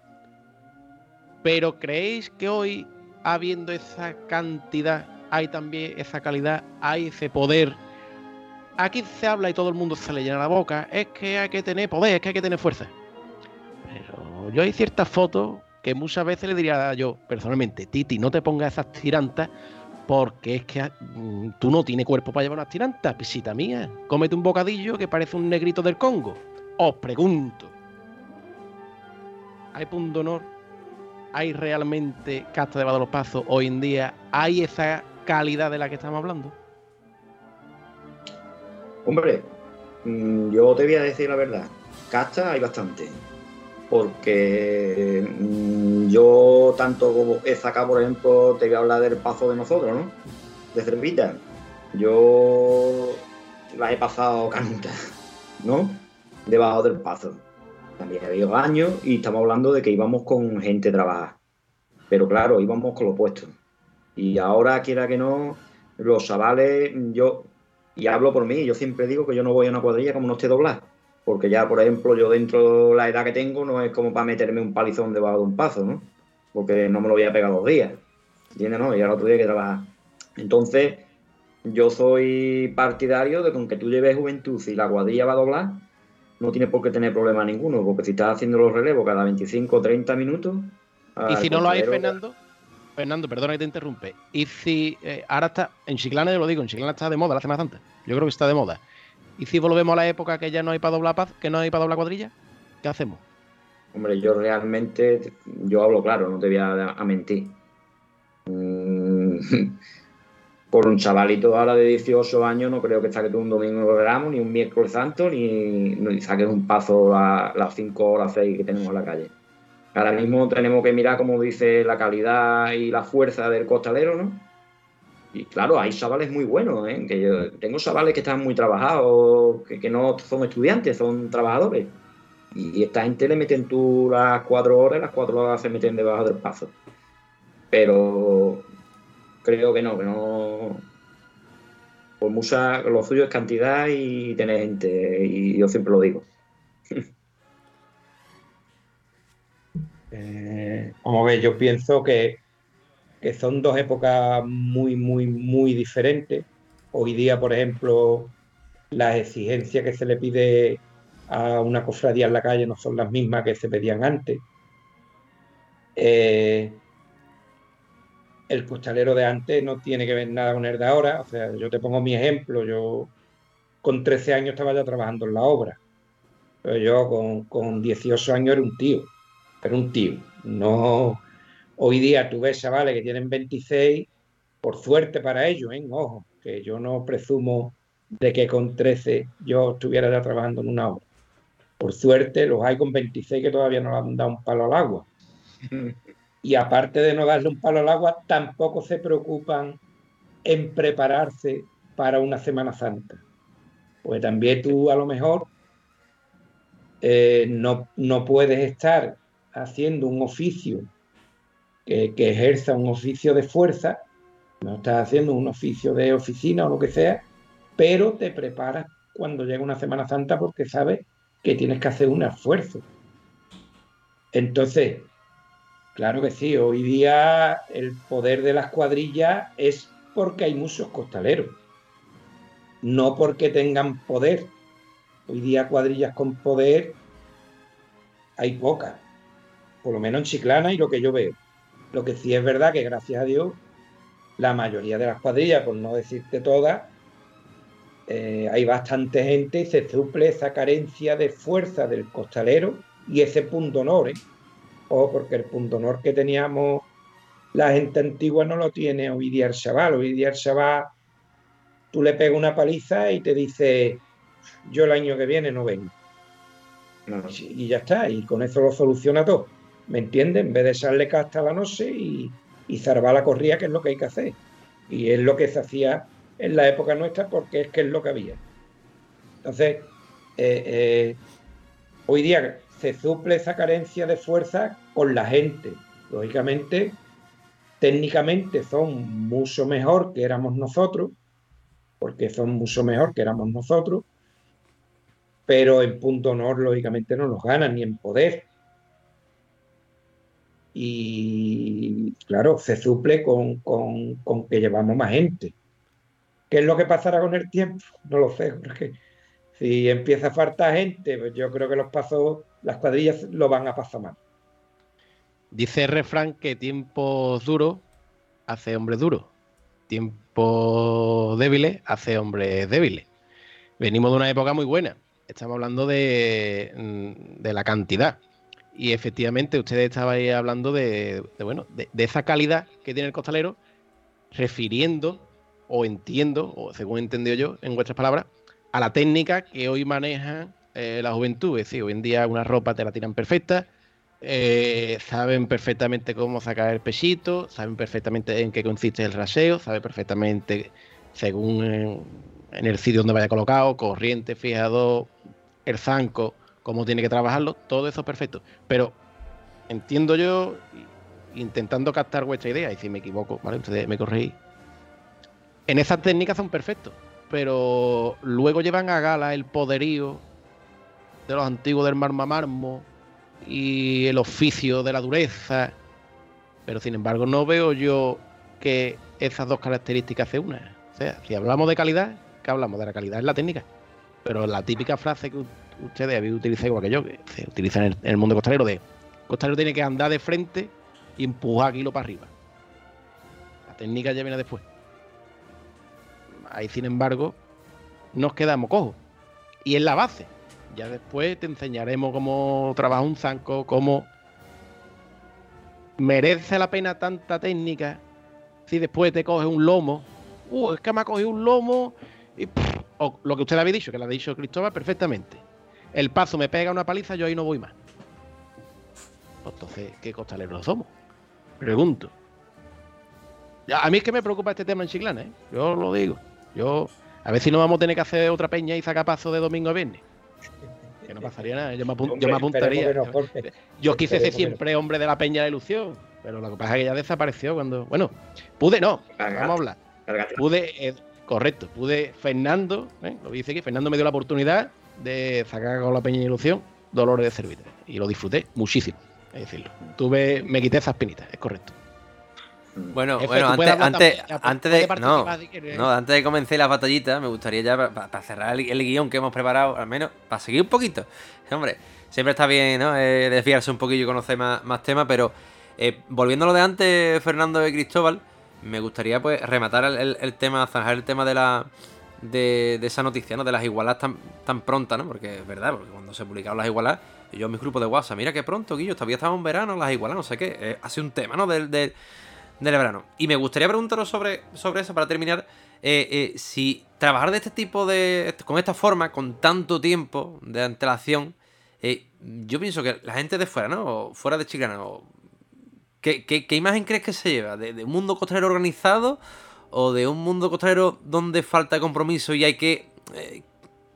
Pero ¿creéis que hoy habiendo esa cantidad, hay también esa calidad, hay ese poder. Aquí se habla y todo el mundo se le llena la boca. Es que hay que tener poder, es que hay que tener fuerza. Pero yo hay ciertas fotos que muchas veces le diría yo, personalmente, Titi, no te pongas esas tirantas porque es que mm, tú no tienes cuerpo para llevar unas tirantas, pisita mía. Cómete un bocadillo que parece un negrito del Congo. Os pregunto. ¿Hay punto honor? ¿Hay realmente casta de pasos hoy en día? ¿Hay esa calidad de la que estamos hablando? Hombre, mm, yo te voy a decir la verdad. Casta hay bastante porque mm, yo tanto como he sacado, por ejemplo, te voy a hablar del paso de nosotros, ¿no? De Cervita. Yo las he pasado canutas, ¿no? Debajo del paso. También había años y estamos hablando de que íbamos con gente a trabajar. Pero claro, íbamos con lo puesto. Y ahora, quiera que no, los chavales, yo, y hablo por mí, yo siempre digo que yo no voy a una cuadrilla como no esté doblado porque ya, por ejemplo, yo dentro de la edad que tengo no es como para meterme un palizón debajo de un paso, ¿no? Porque no me lo voy a pegar dos días, ¿entiendes? No? Y ahora otro día hay que trabajar. Entonces, yo soy partidario de que aunque tú lleves juventud y la cuadrilla va a doblar, no tienes por qué tener problema ninguno, porque si estás haciendo los relevos cada 25 o 30 minutos... ¿Y si no lo hay, Fernando? Fernando, perdona que te interrumpe. Y si eh, ahora está, en Chiclana, yo lo digo, en Chiclana está de moda la Semana Santa. Yo creo que está de moda. ¿Y si volvemos a la época que ya no hay para doblar paz, que no hay para doblar cuadrilla? ¿Qué hacemos? Hombre, yo realmente, yo hablo claro, no te voy a, mentir. Mm, por un chavalito ahora de 18 años no creo que saque tú un domingo de ni un miércoles santo, ni, ni saques un paso las 5 horas 6 que tenemos en la calle. Ahora mismo tenemos que mirar, como dice, la calidad y la fuerza del costalero, ¿no? Y claro, hay chavales muy buenos, ¿eh? que yo tengo chavales que están muy trabajados, que, no son estudiantes, son trabajadores. Y esta gente le meten tú las cuatro horas, las cuatro horas se meten debajo del paso. Pero creo que no, que no. Por mucha, lo suyo es cantidad y tener gente, y yo siempre lo digo. <laughs> eh, vamos yo pienso que que son dos épocas muy, muy, muy diferentes. Hoy día, por ejemplo, las exigencias que se le pide a una cofradía en la calle no son las mismas que se pedían antes. Eh, el costalero de antes no tiene que ver nada con el de ahora. O sea, yo te pongo mi ejemplo. Yo con 13 años estaba ya trabajando en la obra. Pero yo con, con 18 años era un tío. Era un tío. No, Hoy día tú ves chavales que tienen 26, por suerte para ellos, ¿eh? ojo, que yo no presumo de que con 13 yo estuviera ya trabajando en una obra. Por suerte los hay con 26 que todavía no le han dado un palo al agua. <laughs> Y aparte de no darle un palo al agua, tampoco se preocupan en prepararse para una Semana Santa. Pues también tú a lo mejor eh, no, no puedes estar haciendo un oficio que, ejerza un oficio de fuerza, no estás haciendo un oficio de oficina o lo que sea, pero te preparas cuando llega una Semana Santa porque sabes que tienes que hacer un esfuerzo. Entonces, claro que sí, hoy día el poder de las cuadrillas es porque hay muchos costaleros, no porque tengan poder. Hoy día cuadrillas con poder hay pocas, por lo menos en Chiclana y lo que yo veo. Lo que sí es verdad que gracias a Dios, la mayoría de las cuadrillas, por no decirte todas, eh, hay bastante gente y se suple esa carencia de fuerza del costalero y ese punto honor, ¿eh? O porque el punto honor que teníamos la gente antigua no lo tiene hoy día el chaval. Hoy día el chaval, tú le pegas una paliza y te dice, yo el año que viene no vengo. Y ya está, y con eso lo soluciona todo. ¿me entiendes? En vez de echarle casta a la noche y, y zarbar la corrida, que es lo que hay que hacer. Y es lo que se hacía en la época nuestra porque es que es lo que había. Entonces, eh, eh, hoy día se suple esa carencia de fuerza con la gente. Lógicamente, técnicamente son mucho mejor que éramos nosotros, porque son mucho mejor que éramos nosotros, pero en punto honor, lógicamente, no nos ganan, ni en poder, y claro, se suple con, con, que llevamos más gente. ¿Qué es lo que pasará con el tiempo? No lo sé, porque si empieza a faltar gente, pues yo creo que los pasos, las cuadrillas lo van a pasar mal. Dice el refrán que tiempos duros hace hombres duros, tiempos débiles hace hombres débiles. Venimos de una época muy buena, estamos hablando de, mm, de la cantidad. Y efectivamente, ustedes estaban hablando de, bueno, de, esa calidad que tiene el costalero, refiriendo, o entiendo, o según entendido yo, en vuestras palabras, a la técnica que hoy maneja eh, la juventud. Es decir, hoy en día una ropa te la tiran perfecta, eh, saben perfectamente cómo sacar el pechito, saben perfectamente en qué consiste el raseo, saben perfectamente según en, el sitio donde vaya colocado, corriente, fijado, el zanco, cómo tiene que trabajarlo, todo eso es perfecto. Pero entiendo yo, intentando captar vuestra idea, y si me equivoco, ¿vale? Ustedes me corregís. En esas técnicas son perfectos, pero luego llevan a gala el poderío de los antiguos del marma marmo, y el oficio de la dureza. Pero sin embargo, no veo yo que esas dos características se unan. O sea, si hablamos de calidad, ¿qué hablamos? De la calidad en la técnica. Pero la típica frase que ustedes habéis utilizado igual que yo, que se utiliza en el, mundo costalero, de costalero tiene que andar de frente y empujar kilo para arriba. La técnica ya viene después. Ahí, sin embargo, nos quedamos cojos. Y en la base. Ya después te enseñaremos cómo trabaja un zanco, cómo merece la pena tanta técnica si después te coge un lomo. Uh, es que me ha cogido un lomo y lo que usted había dicho, que lo ha dicho Cristóbal perfectamente. El paso me pega una paliza, yo ahí no voy más. Entonces, ¿qué costaleros somos? Pregunto. A mí es que me preocupa este tema en Chiclana, ¿eh? Yo lo digo. Yo, a ver si no vamos a tener que hacer otra peña y sacar paso de domingo a viernes. Que no pasaría nada, yo me, apuntaría. yo quise ser siempre hombre de la peña de ilusión, pero lo que pasa es que ya desapareció cuando. Bueno, pude, no, vamos a hablar. Pude, eh, correcto, pude. Fernando, ¿eh? lo dice aquí, Fernando me dio la oportunidad de sacar con la peña de ilusión Dolores de Servita. Y lo disfruté muchísimo, es decirlo. Tuve, me quité esas pinitas, es correcto. Bueno, bueno, antes, antes, antes de, no, no, antes de comenzar las batallitas, me gustaría ya para, cerrar el, guion que hemos preparado, al menos para seguir un poquito. Hombre, siempre está bien, ¿no? Eh, desviarse un poquillo y conocer más, más temas, pero eh, volviendo a lo de antes, Fernando y Cristóbal, me gustaría pues rematar el, tema, zanjar el tema de la de, esa noticia, ¿no? De las igualas tan, tan prontas, ¿no? Porque es verdad, porque cuando se publicaron las igualas, yo en mis grupos de WhatsApp, mira qué pronto, Guillo, todavía estamos en verano, las igualas, no sé qué. Eh, hace un tema, ¿no? Del, del, del verano. Y me gustaría preguntaros sobre, sobre eso para terminar. Eh, eh, si trabajar de este tipo de. con esta forma, con tanto tiempo de antelación. Eh, yo pienso que la gente de fuera, ¿no? fuera de Chiclana, ¿qué, qué, imagen crees que se lleva? ¿De, un mundo costalero organizado? ¿O de un mundo costalero donde falta compromiso y hay que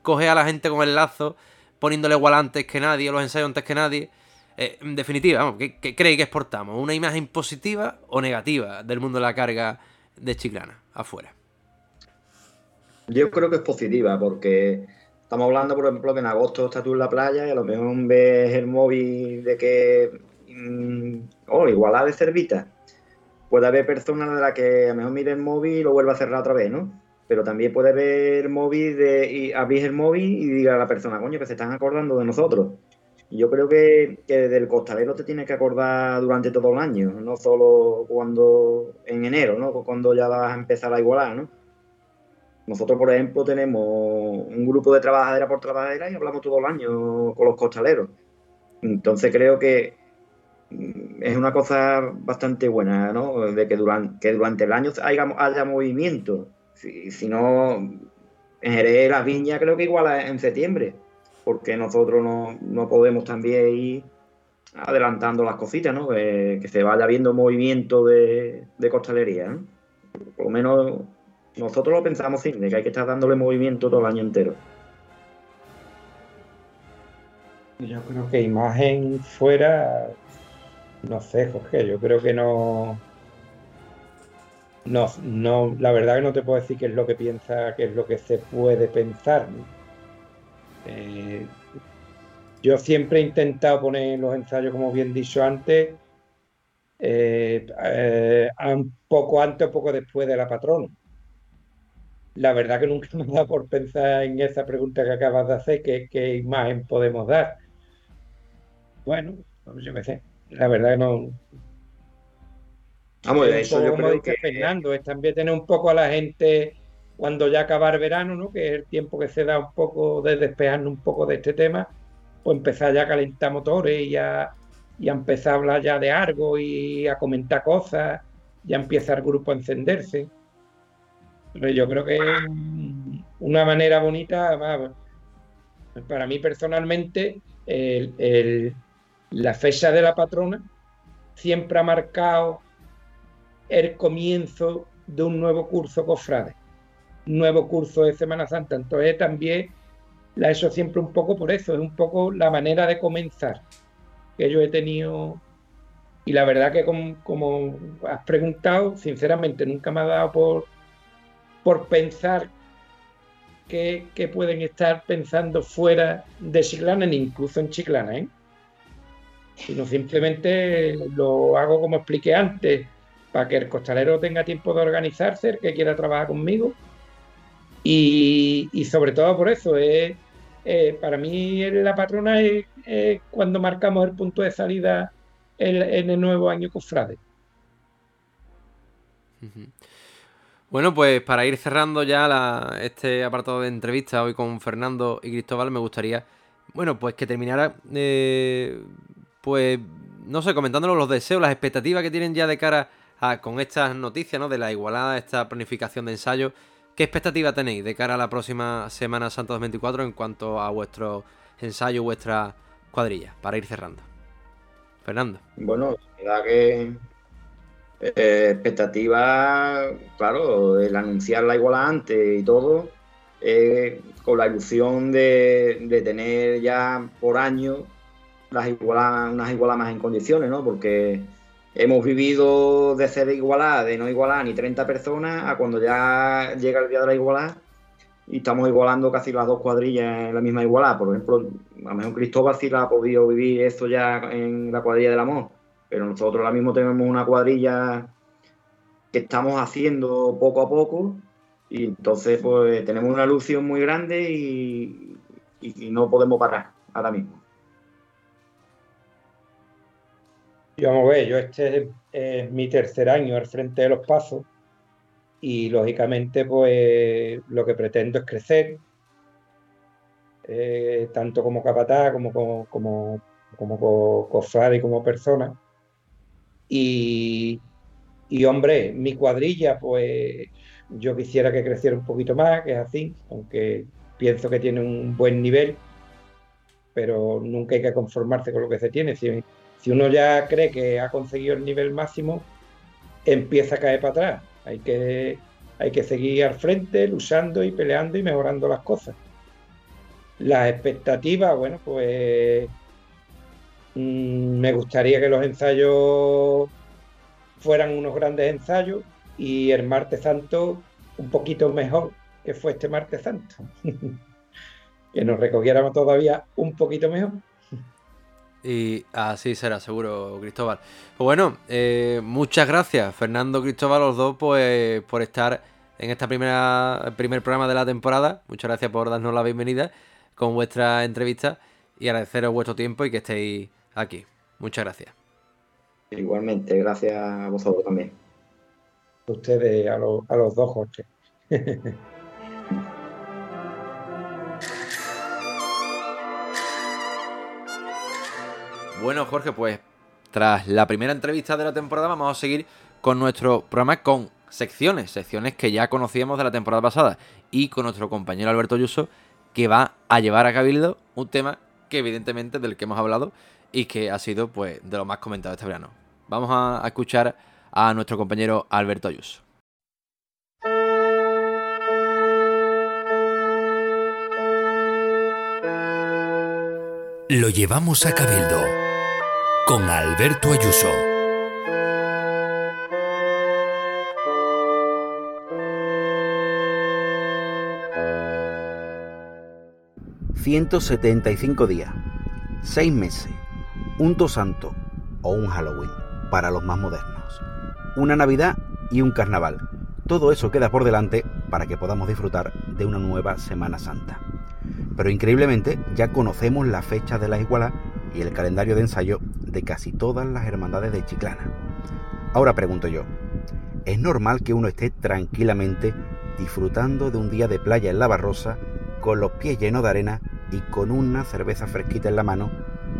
coger a la gente con el lazo, poniéndole igual antes que nadie, los ensayos antes que nadie? Eh, en definitiva, ¿qué, cree que exportamos? ¿Una imagen positiva o negativa del mundo de la carga de Chiclana afuera? Yo creo que es positiva, porque estamos hablando, por ejemplo, que en agosto estás tú en la playa y a lo mejor ves el móvil de que. Mm, oh, igual de cervita. Puede haber personas de las que a lo mejor mire el móvil y lo vuelva a cerrar otra vez, ¿no? Pero también puede haber el móvil de, y abrir el móvil y diga a la persona, coño, que se están acordando de nosotros. Yo creo que, del costalero te tienes que acordar durante todo el año, no solo cuando en enero, ¿no? Cuando ya vas a empezar a igualar, ¿no? Nosotros, por ejemplo, tenemos un grupo de trabajadera por trabajadera y hablamos todo el año con los costaleros. Entonces creo que mm, es una cosa bastante buena, ¿no? De que durante, que durante el año haya, movimiento. Si, si no, en Jerez las viñas creo que igual en septiembre porque nosotros no, podemos también ir adelantando las cositas, ¿no? Que, se vaya viendo movimiento de, de costalería, Por lo menos nosotros lo pensamos sí, de que hay que estar dándole movimiento todo el año entero. Yo creo que imagen fuera, no sé, Jorge, yo creo que no, no, no, la verdad que no te puedo decir qué es lo que piensa, qué es lo que se puede pensar. Eh, yo siempre he intentado poner los ensayos, como bien dicho antes, eh, eh, un poco antes o poco después de la patrona. La verdad que nunca <laughs> me dado por pensar en esa pregunta que acabas de hacer, qué imagen podemos dar. Bueno, pues yo qué sé, la verdad que no, Vamos, eso yo creo que Fernando, es también tener un poco a la gente cuando ya acabar verano, ¿no? Que es el tiempo que se da un poco de despejarnos un poco de este tema, pues empezar ya a calentar motores y a, y a empezar a hablar ya de algo y a comentar cosas, ya empieza el grupo a encenderse. Pero yo creo que es una manera bonita, para mí personalmente, la fecha de la patrona siempre ha marcado el comienzo de un nuevo curso cofrade, nuevo curso de Semana Santa. Entonces también la he hecho siempre un poco por eso, es un poco la manera de comenzar que yo he tenido. Y la verdad que como, has preguntado, sinceramente nunca me ha dado por, por pensar que, pueden estar pensando fuera de Chiclana, ni incluso en Chiclana, ¿eh? sino simplemente lo hago como expliqué antes, para que el costalero tenga tiempo de organizarse, que quiera trabajar conmigo. Y, sobre todo por eso, es, eh, para mí la patrona es, cuando marcamos el punto de salida en, el nuevo año cofrade. Bueno, pues para ir cerrando ya este apartado de entrevista hoy con Fernando y Cristóbal, me gustaría, bueno, pues que terminara, eh, pues, no sé, comentándonos los deseos, las expectativas que tienen ya de cara con estas noticias ¿no? de la igualada, esta planificación de ensayo, ¿qué expectativa tenéis de cara a la próxima Semana Santa 2024 en cuanto a vuestro ensayo, vuestra cuadrilla, para ir cerrando? Fernando. Bueno, la verdad que eh, expectativa, claro, el anunciar la igualada antes y todo, con la ilusión de, tener ya por año las unas igualadas más en condiciones, ¿no? Porque hemos vivido de ser igualada, de no igualar ni 30 personas, a cuando ya llega el día de la igualada y estamos igualando casi las dos cuadrillas en la misma igualada. Por ejemplo, a lo mejor Cristóbal sí la ha podido vivir eso ya en la cuadrilla del amor, pero nosotros ahora mismo tenemos una cuadrilla que estamos haciendo poco a poco y entonces pues tenemos una ilusión muy grande y no podemos parar ahora mismo. Y vamos a yo este es, mi tercer año al frente de los pasos y lógicamente pues lo que pretendo es crecer, eh, tanto como capataz como como, como, cofrade y como persona. Y, y hombre, mi cuadrilla pues yo quisiera que creciera un poquito más, que es así, aunque pienso que tiene un buen nivel, pero nunca hay que conformarse con lo que se tiene. Si uno ya cree que ha conseguido el nivel máximo, empieza a caer para atrás. Hay que, hay que seguir al frente, luchando y peleando y mejorando las cosas. Las expectativas, bueno, pues mm, me gustaría que los ensayos fueran unos grandes ensayos y el martes santo un poquito mejor que fue este martes santo. <laughs> que nos recogiéramos todavía un poquito mejor. Y así será, seguro, Cristóbal. Pues bueno, eh, muchas gracias, Fernando, Cristóbal, los dos, pues, por estar en esta primera primer programa de la temporada. Muchas gracias por darnos la bienvenida con vuestra entrevista y agradeceros vuestro tiempo y que estéis aquí. Muchas gracias. Igualmente, gracias a vosotros también. Ustedes, a, a los dos, Jorge. <laughs> Bueno, Jorge, pues tras la primera entrevista de la temporada vamos a seguir con nuestro programa con secciones, secciones que ya conocíamos de la temporada pasada y con nuestro compañero Alberto Yuso que va a llevar a Cabildo un tema que evidentemente del que hemos hablado y que ha sido pues de lo más comentado este verano. Vamos a, escuchar a nuestro compañero Alberto Ayuso. Lo llevamos a Cabildo con Alberto Ayuso. ...175 días... ...6 meses... ...un santo... ...o un Halloween... para los más modernos. Una Navidad y un carnaval. Todo eso queda por delante para que podamos disfrutar de una nueva Semana Santa. Pero increíblemente ya conocemos la fecha de la iguala y el calendario de ensayo de casi todas las hermandades de Chiclana. Ahora pregunto yo, ¿es normal que uno esté tranquilamente disfrutando de un día de playa en la Barrosa, con los pies llenos de arena y con una cerveza fresquita en la mano,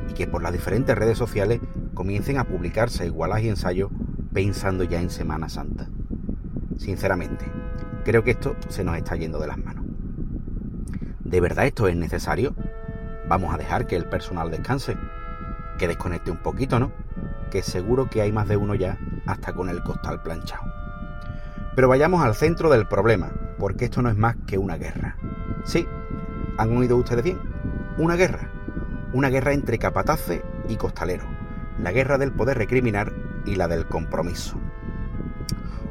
y que por las diferentes redes sociales comiencen a publicarse igualas y ensayos pensando ya en Semana Santa? Sinceramente, creo que esto se nos está yendo de las manos. ¿De verdad esto es necesario? Vamos a dejar que el personal descanse, que desconecte un poquito, ¿no? Que seguro que hay más de uno ya hasta con el costal planchado. Pero vayamos al centro del problema, porque esto no es más que una guerra. Sí, han oído ustedes bien, una guerra. Una guerra entre capataces y costaleros. La guerra del poder recriminar y la del compromiso.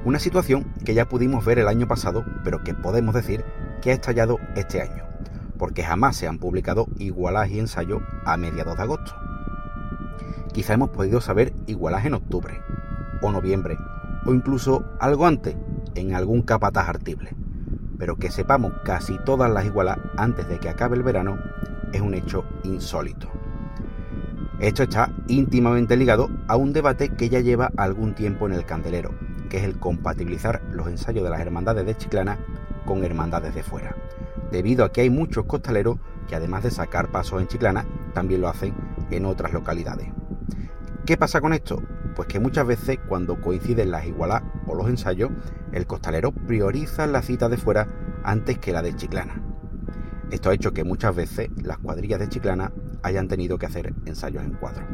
Una situación que ya pudimos ver el año pasado, pero que podemos decir que ha estallado este año, porque jamás se han publicado igualajes y ensayos a mediados de agosto. Quizá hemos podido saber igualaje en octubre, o noviembre, o incluso algo antes, en algún capataz artible. Pero que sepamos casi todas las igualas antes de que acabe el verano es un hecho insólito. Esto está íntimamente ligado a un debate que ya lleva algún tiempo en el candelero, que es el compatibilizar los ensayos de las hermandades de Chiclana con hermandades de fuera, debido a que hay muchos costaleros que además de sacar pasos en Chiclana, también lo hacen en otras localidades. ¿Qué pasa con esto? Pues que muchas veces cuando coinciden las igualas o los ensayos, el costalero prioriza la cita de fuera antes que la de Chiclana. Esto ha hecho que muchas veces las cuadrillas de Chiclana hayan tenido que hacer ensayos en cuadro.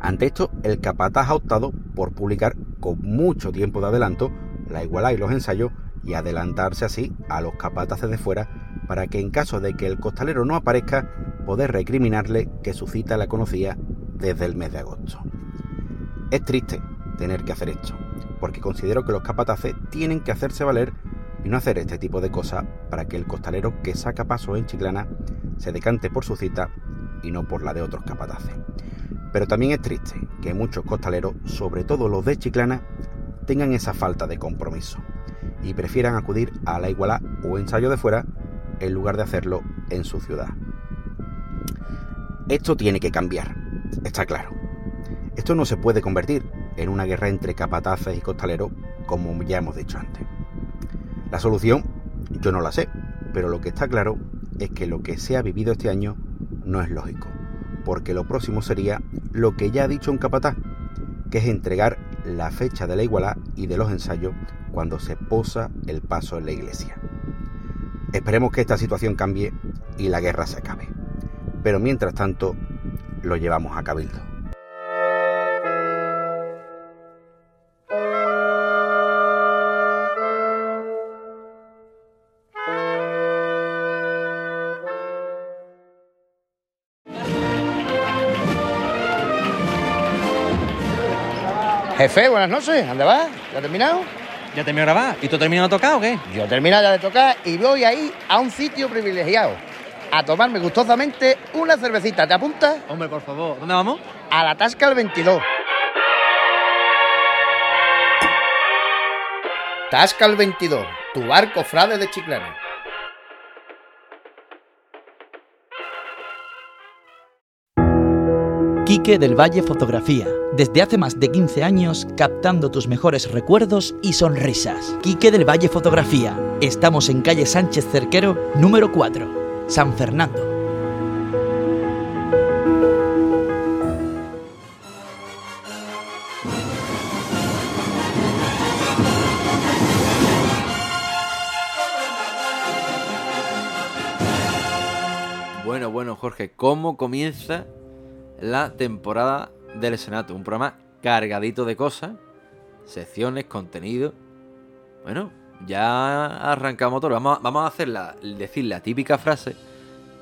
Ante esto, el capataz ha optado por publicar con mucho tiempo de adelanto la iguala y los ensayos y adelantarse así a los capataces de fuera para que en caso de que el costalero no aparezca, poder recriminarle que su cita la conocía desde el mes de agosto. Es triste tener que hacer esto, porque considero que los capataces tienen que hacerse valer y no hacer este tipo de cosas para que el costalero que saca paso en Chiclana se decante por su cita y no por la de otros capataces. Pero también es triste que muchos costaleros, sobre todo los de Chiclana, tengan esa falta de compromiso y prefieran acudir a la igualdad o ensayo de fuera en lugar de hacerlo en su ciudad. Esto tiene que cambiar, está claro. Esto no se puede convertir en una guerra entre capataces y costaleros, como ya hemos dicho antes. La solución yo no la sé, pero lo que está claro es que lo que se ha vivido este año no es lógico, porque lo próximo sería lo que ya ha dicho un capataz, que es entregar la fecha de la igualdad y de los ensayos cuando se posa el paso en la iglesia. Esperemos que esta situación cambie y la guerra se acabe. Pero mientras tanto, lo llevamos a cabildo. Jefe, buenas noches. ¿Dónde vas? ¿Ya has terminado? ¿Ya terminó de grabar? ¿Y tú terminado de tocar o qué? Yo termino ya de tocar y voy ahí a un sitio privilegiado. A tomarme gustosamente una cervecita. ¿Te apuntas? Hombre, por favor. ¿Dónde vamos? A la Tasca el 22. Tasca el 22, tu barco frade de Chiclana. Quique del Valle Fotografía. Desde hace más de 15 años captando tus mejores recuerdos y sonrisas. Quique del Valle Fotografía. Estamos en calle Sánchez Cerquero, número 4, San Fernando. Bueno, bueno, Jorge, ¿cómo comienza la temporada del Senato? Un programa cargadito de cosas, secciones, contenido. Bueno, ya arrancamos todo. Vamos, a- vamos a hacer la, decir la típica frase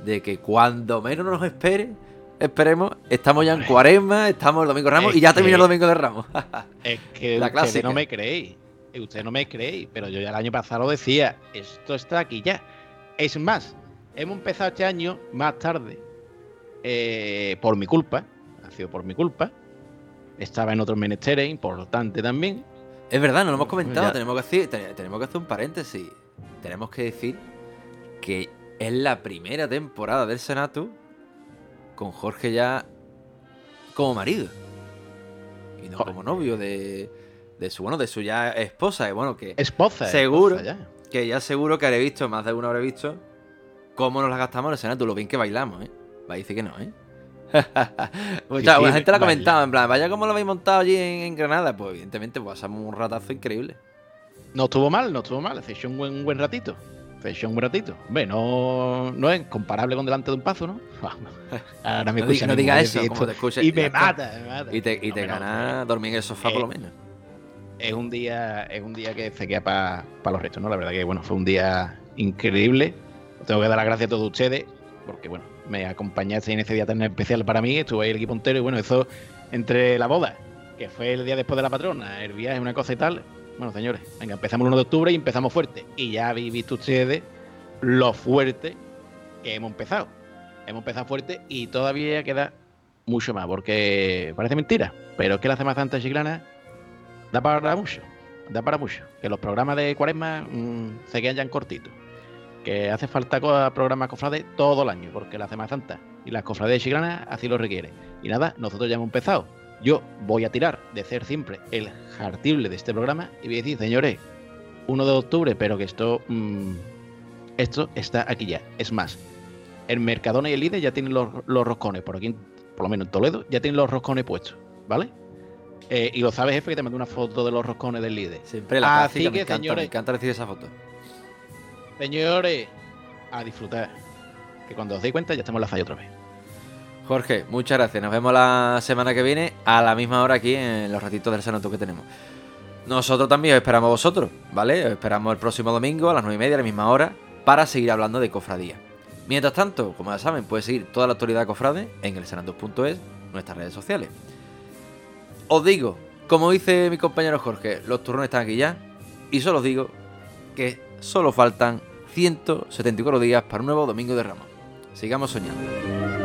de que cuando menos nos espere, esperemos, estamos ya en cuaresma, estamos el domingo de Ramos Es y ya termina el domingo de Ramos. <laughs> Es que La clásica. no me creéis. Ustedes no me creéis, pero yo ya el año pasado lo decía. Esto está aquí ya. Es más, hemos empezado este año más tarde. eh, por mi culpa. Ha sido por mi culpa. estaba en otros menesteres, importante también. Es verdad, no lo hemos comentado, Ya. tenemos que, hacer, te- tenemos que hacer un paréntesis. Tenemos que decir que es la primera temporada del Senatu con Jorge ya como marido. Y no como novio de, de su, bueno, de su ya esposa. Y bueno, que Esposa, seguro, esposa ya. que ya seguro que haré visto, más de uno habré visto, cómo nos la gastamos en el Senatu, lo bien que bailamos, ¿eh? Va a decir que no, ¿eh? <laughs> Mucha sí, la gente lo ha comentado, en plan, vaya como lo habéis montado allí en, en Granada. Pues evidentemente pues, pasamos un ratazo increíble. No estuvo mal, no estuvo mal. Se echó un buen, un buen ratito. Se echó un buen ratito. Hombre, no, no es comparable con delante de un pazo, ¿no? <laughs> Ahora me No, escucha no diga eso, como te. Y me mata, me mata. Y te, y No, te gana dormir en el sofá por lo Eh, menos. es un día es un día que se queda para los restos, ¿no? La verdad que bueno, fue un día increíble. Tengo que dar las gracias a todos ustedes porque bueno, me acompañaste en ese día tan especial para mí, estuvo ahí el equipo entero y bueno, eso entre la boda, que fue el día después de la patrona, el viaje, una cosa y tal. Bueno, señores, venga, empezamos el 1 de octubre y empezamos fuerte. Y ya habéis visto ustedes lo fuerte que hemos empezado. Hemos empezado fuerte y todavía queda mucho más, porque parece mentira, pero es que la Semana Santa chiclana da para mucho, da para mucho. Que los programas de cuaresma mm, se quedan ya en cortitos. Que hace falta programas cofrades todo el año, porque la Semana Santa y las cofrades chiclanas así lo requieren. Y nada, nosotros ya hemos empezado. Yo voy a tirar de ser siempre el jartible de este programa y voy a decir, señores, 1 de octubre, pero que esto, mm, esto está aquí ya. Es más, el Mercadona y el líder ya tienen los, los roscones, por aquí, por lo menos en Toledo, ya tienen los roscones puestos, ¿vale? Eh, y lo sabes, jefe, que te mandé una foto de los roscones del líder. Siempre la Así clásica, me que, encanta, me señores, encanta recibir esa foto. Señores, a disfrutar. Que cuando os deis cuenta ya estamos en la falla otra vez. Jorge, muchas gracias. Nos vemos la semana que viene a la misma hora aquí en los ratitos del Senato que tenemos. Nosotros también os esperamos a vosotros, ¿vale? Os esperamos el próximo domingo a las 9 y media, a la misma hora, para seguir hablando de cofradía. Mientras tanto, como ya saben, puedes seguir toda la actualidad de cofrade en el senatus.es, nuestras redes sociales. Os digo, como dice mi compañero Jorge, los turrones están aquí ya. Y solo os digo que solo faltan 174 días para un nuevo domingo de Ramos. Sigamos soñando.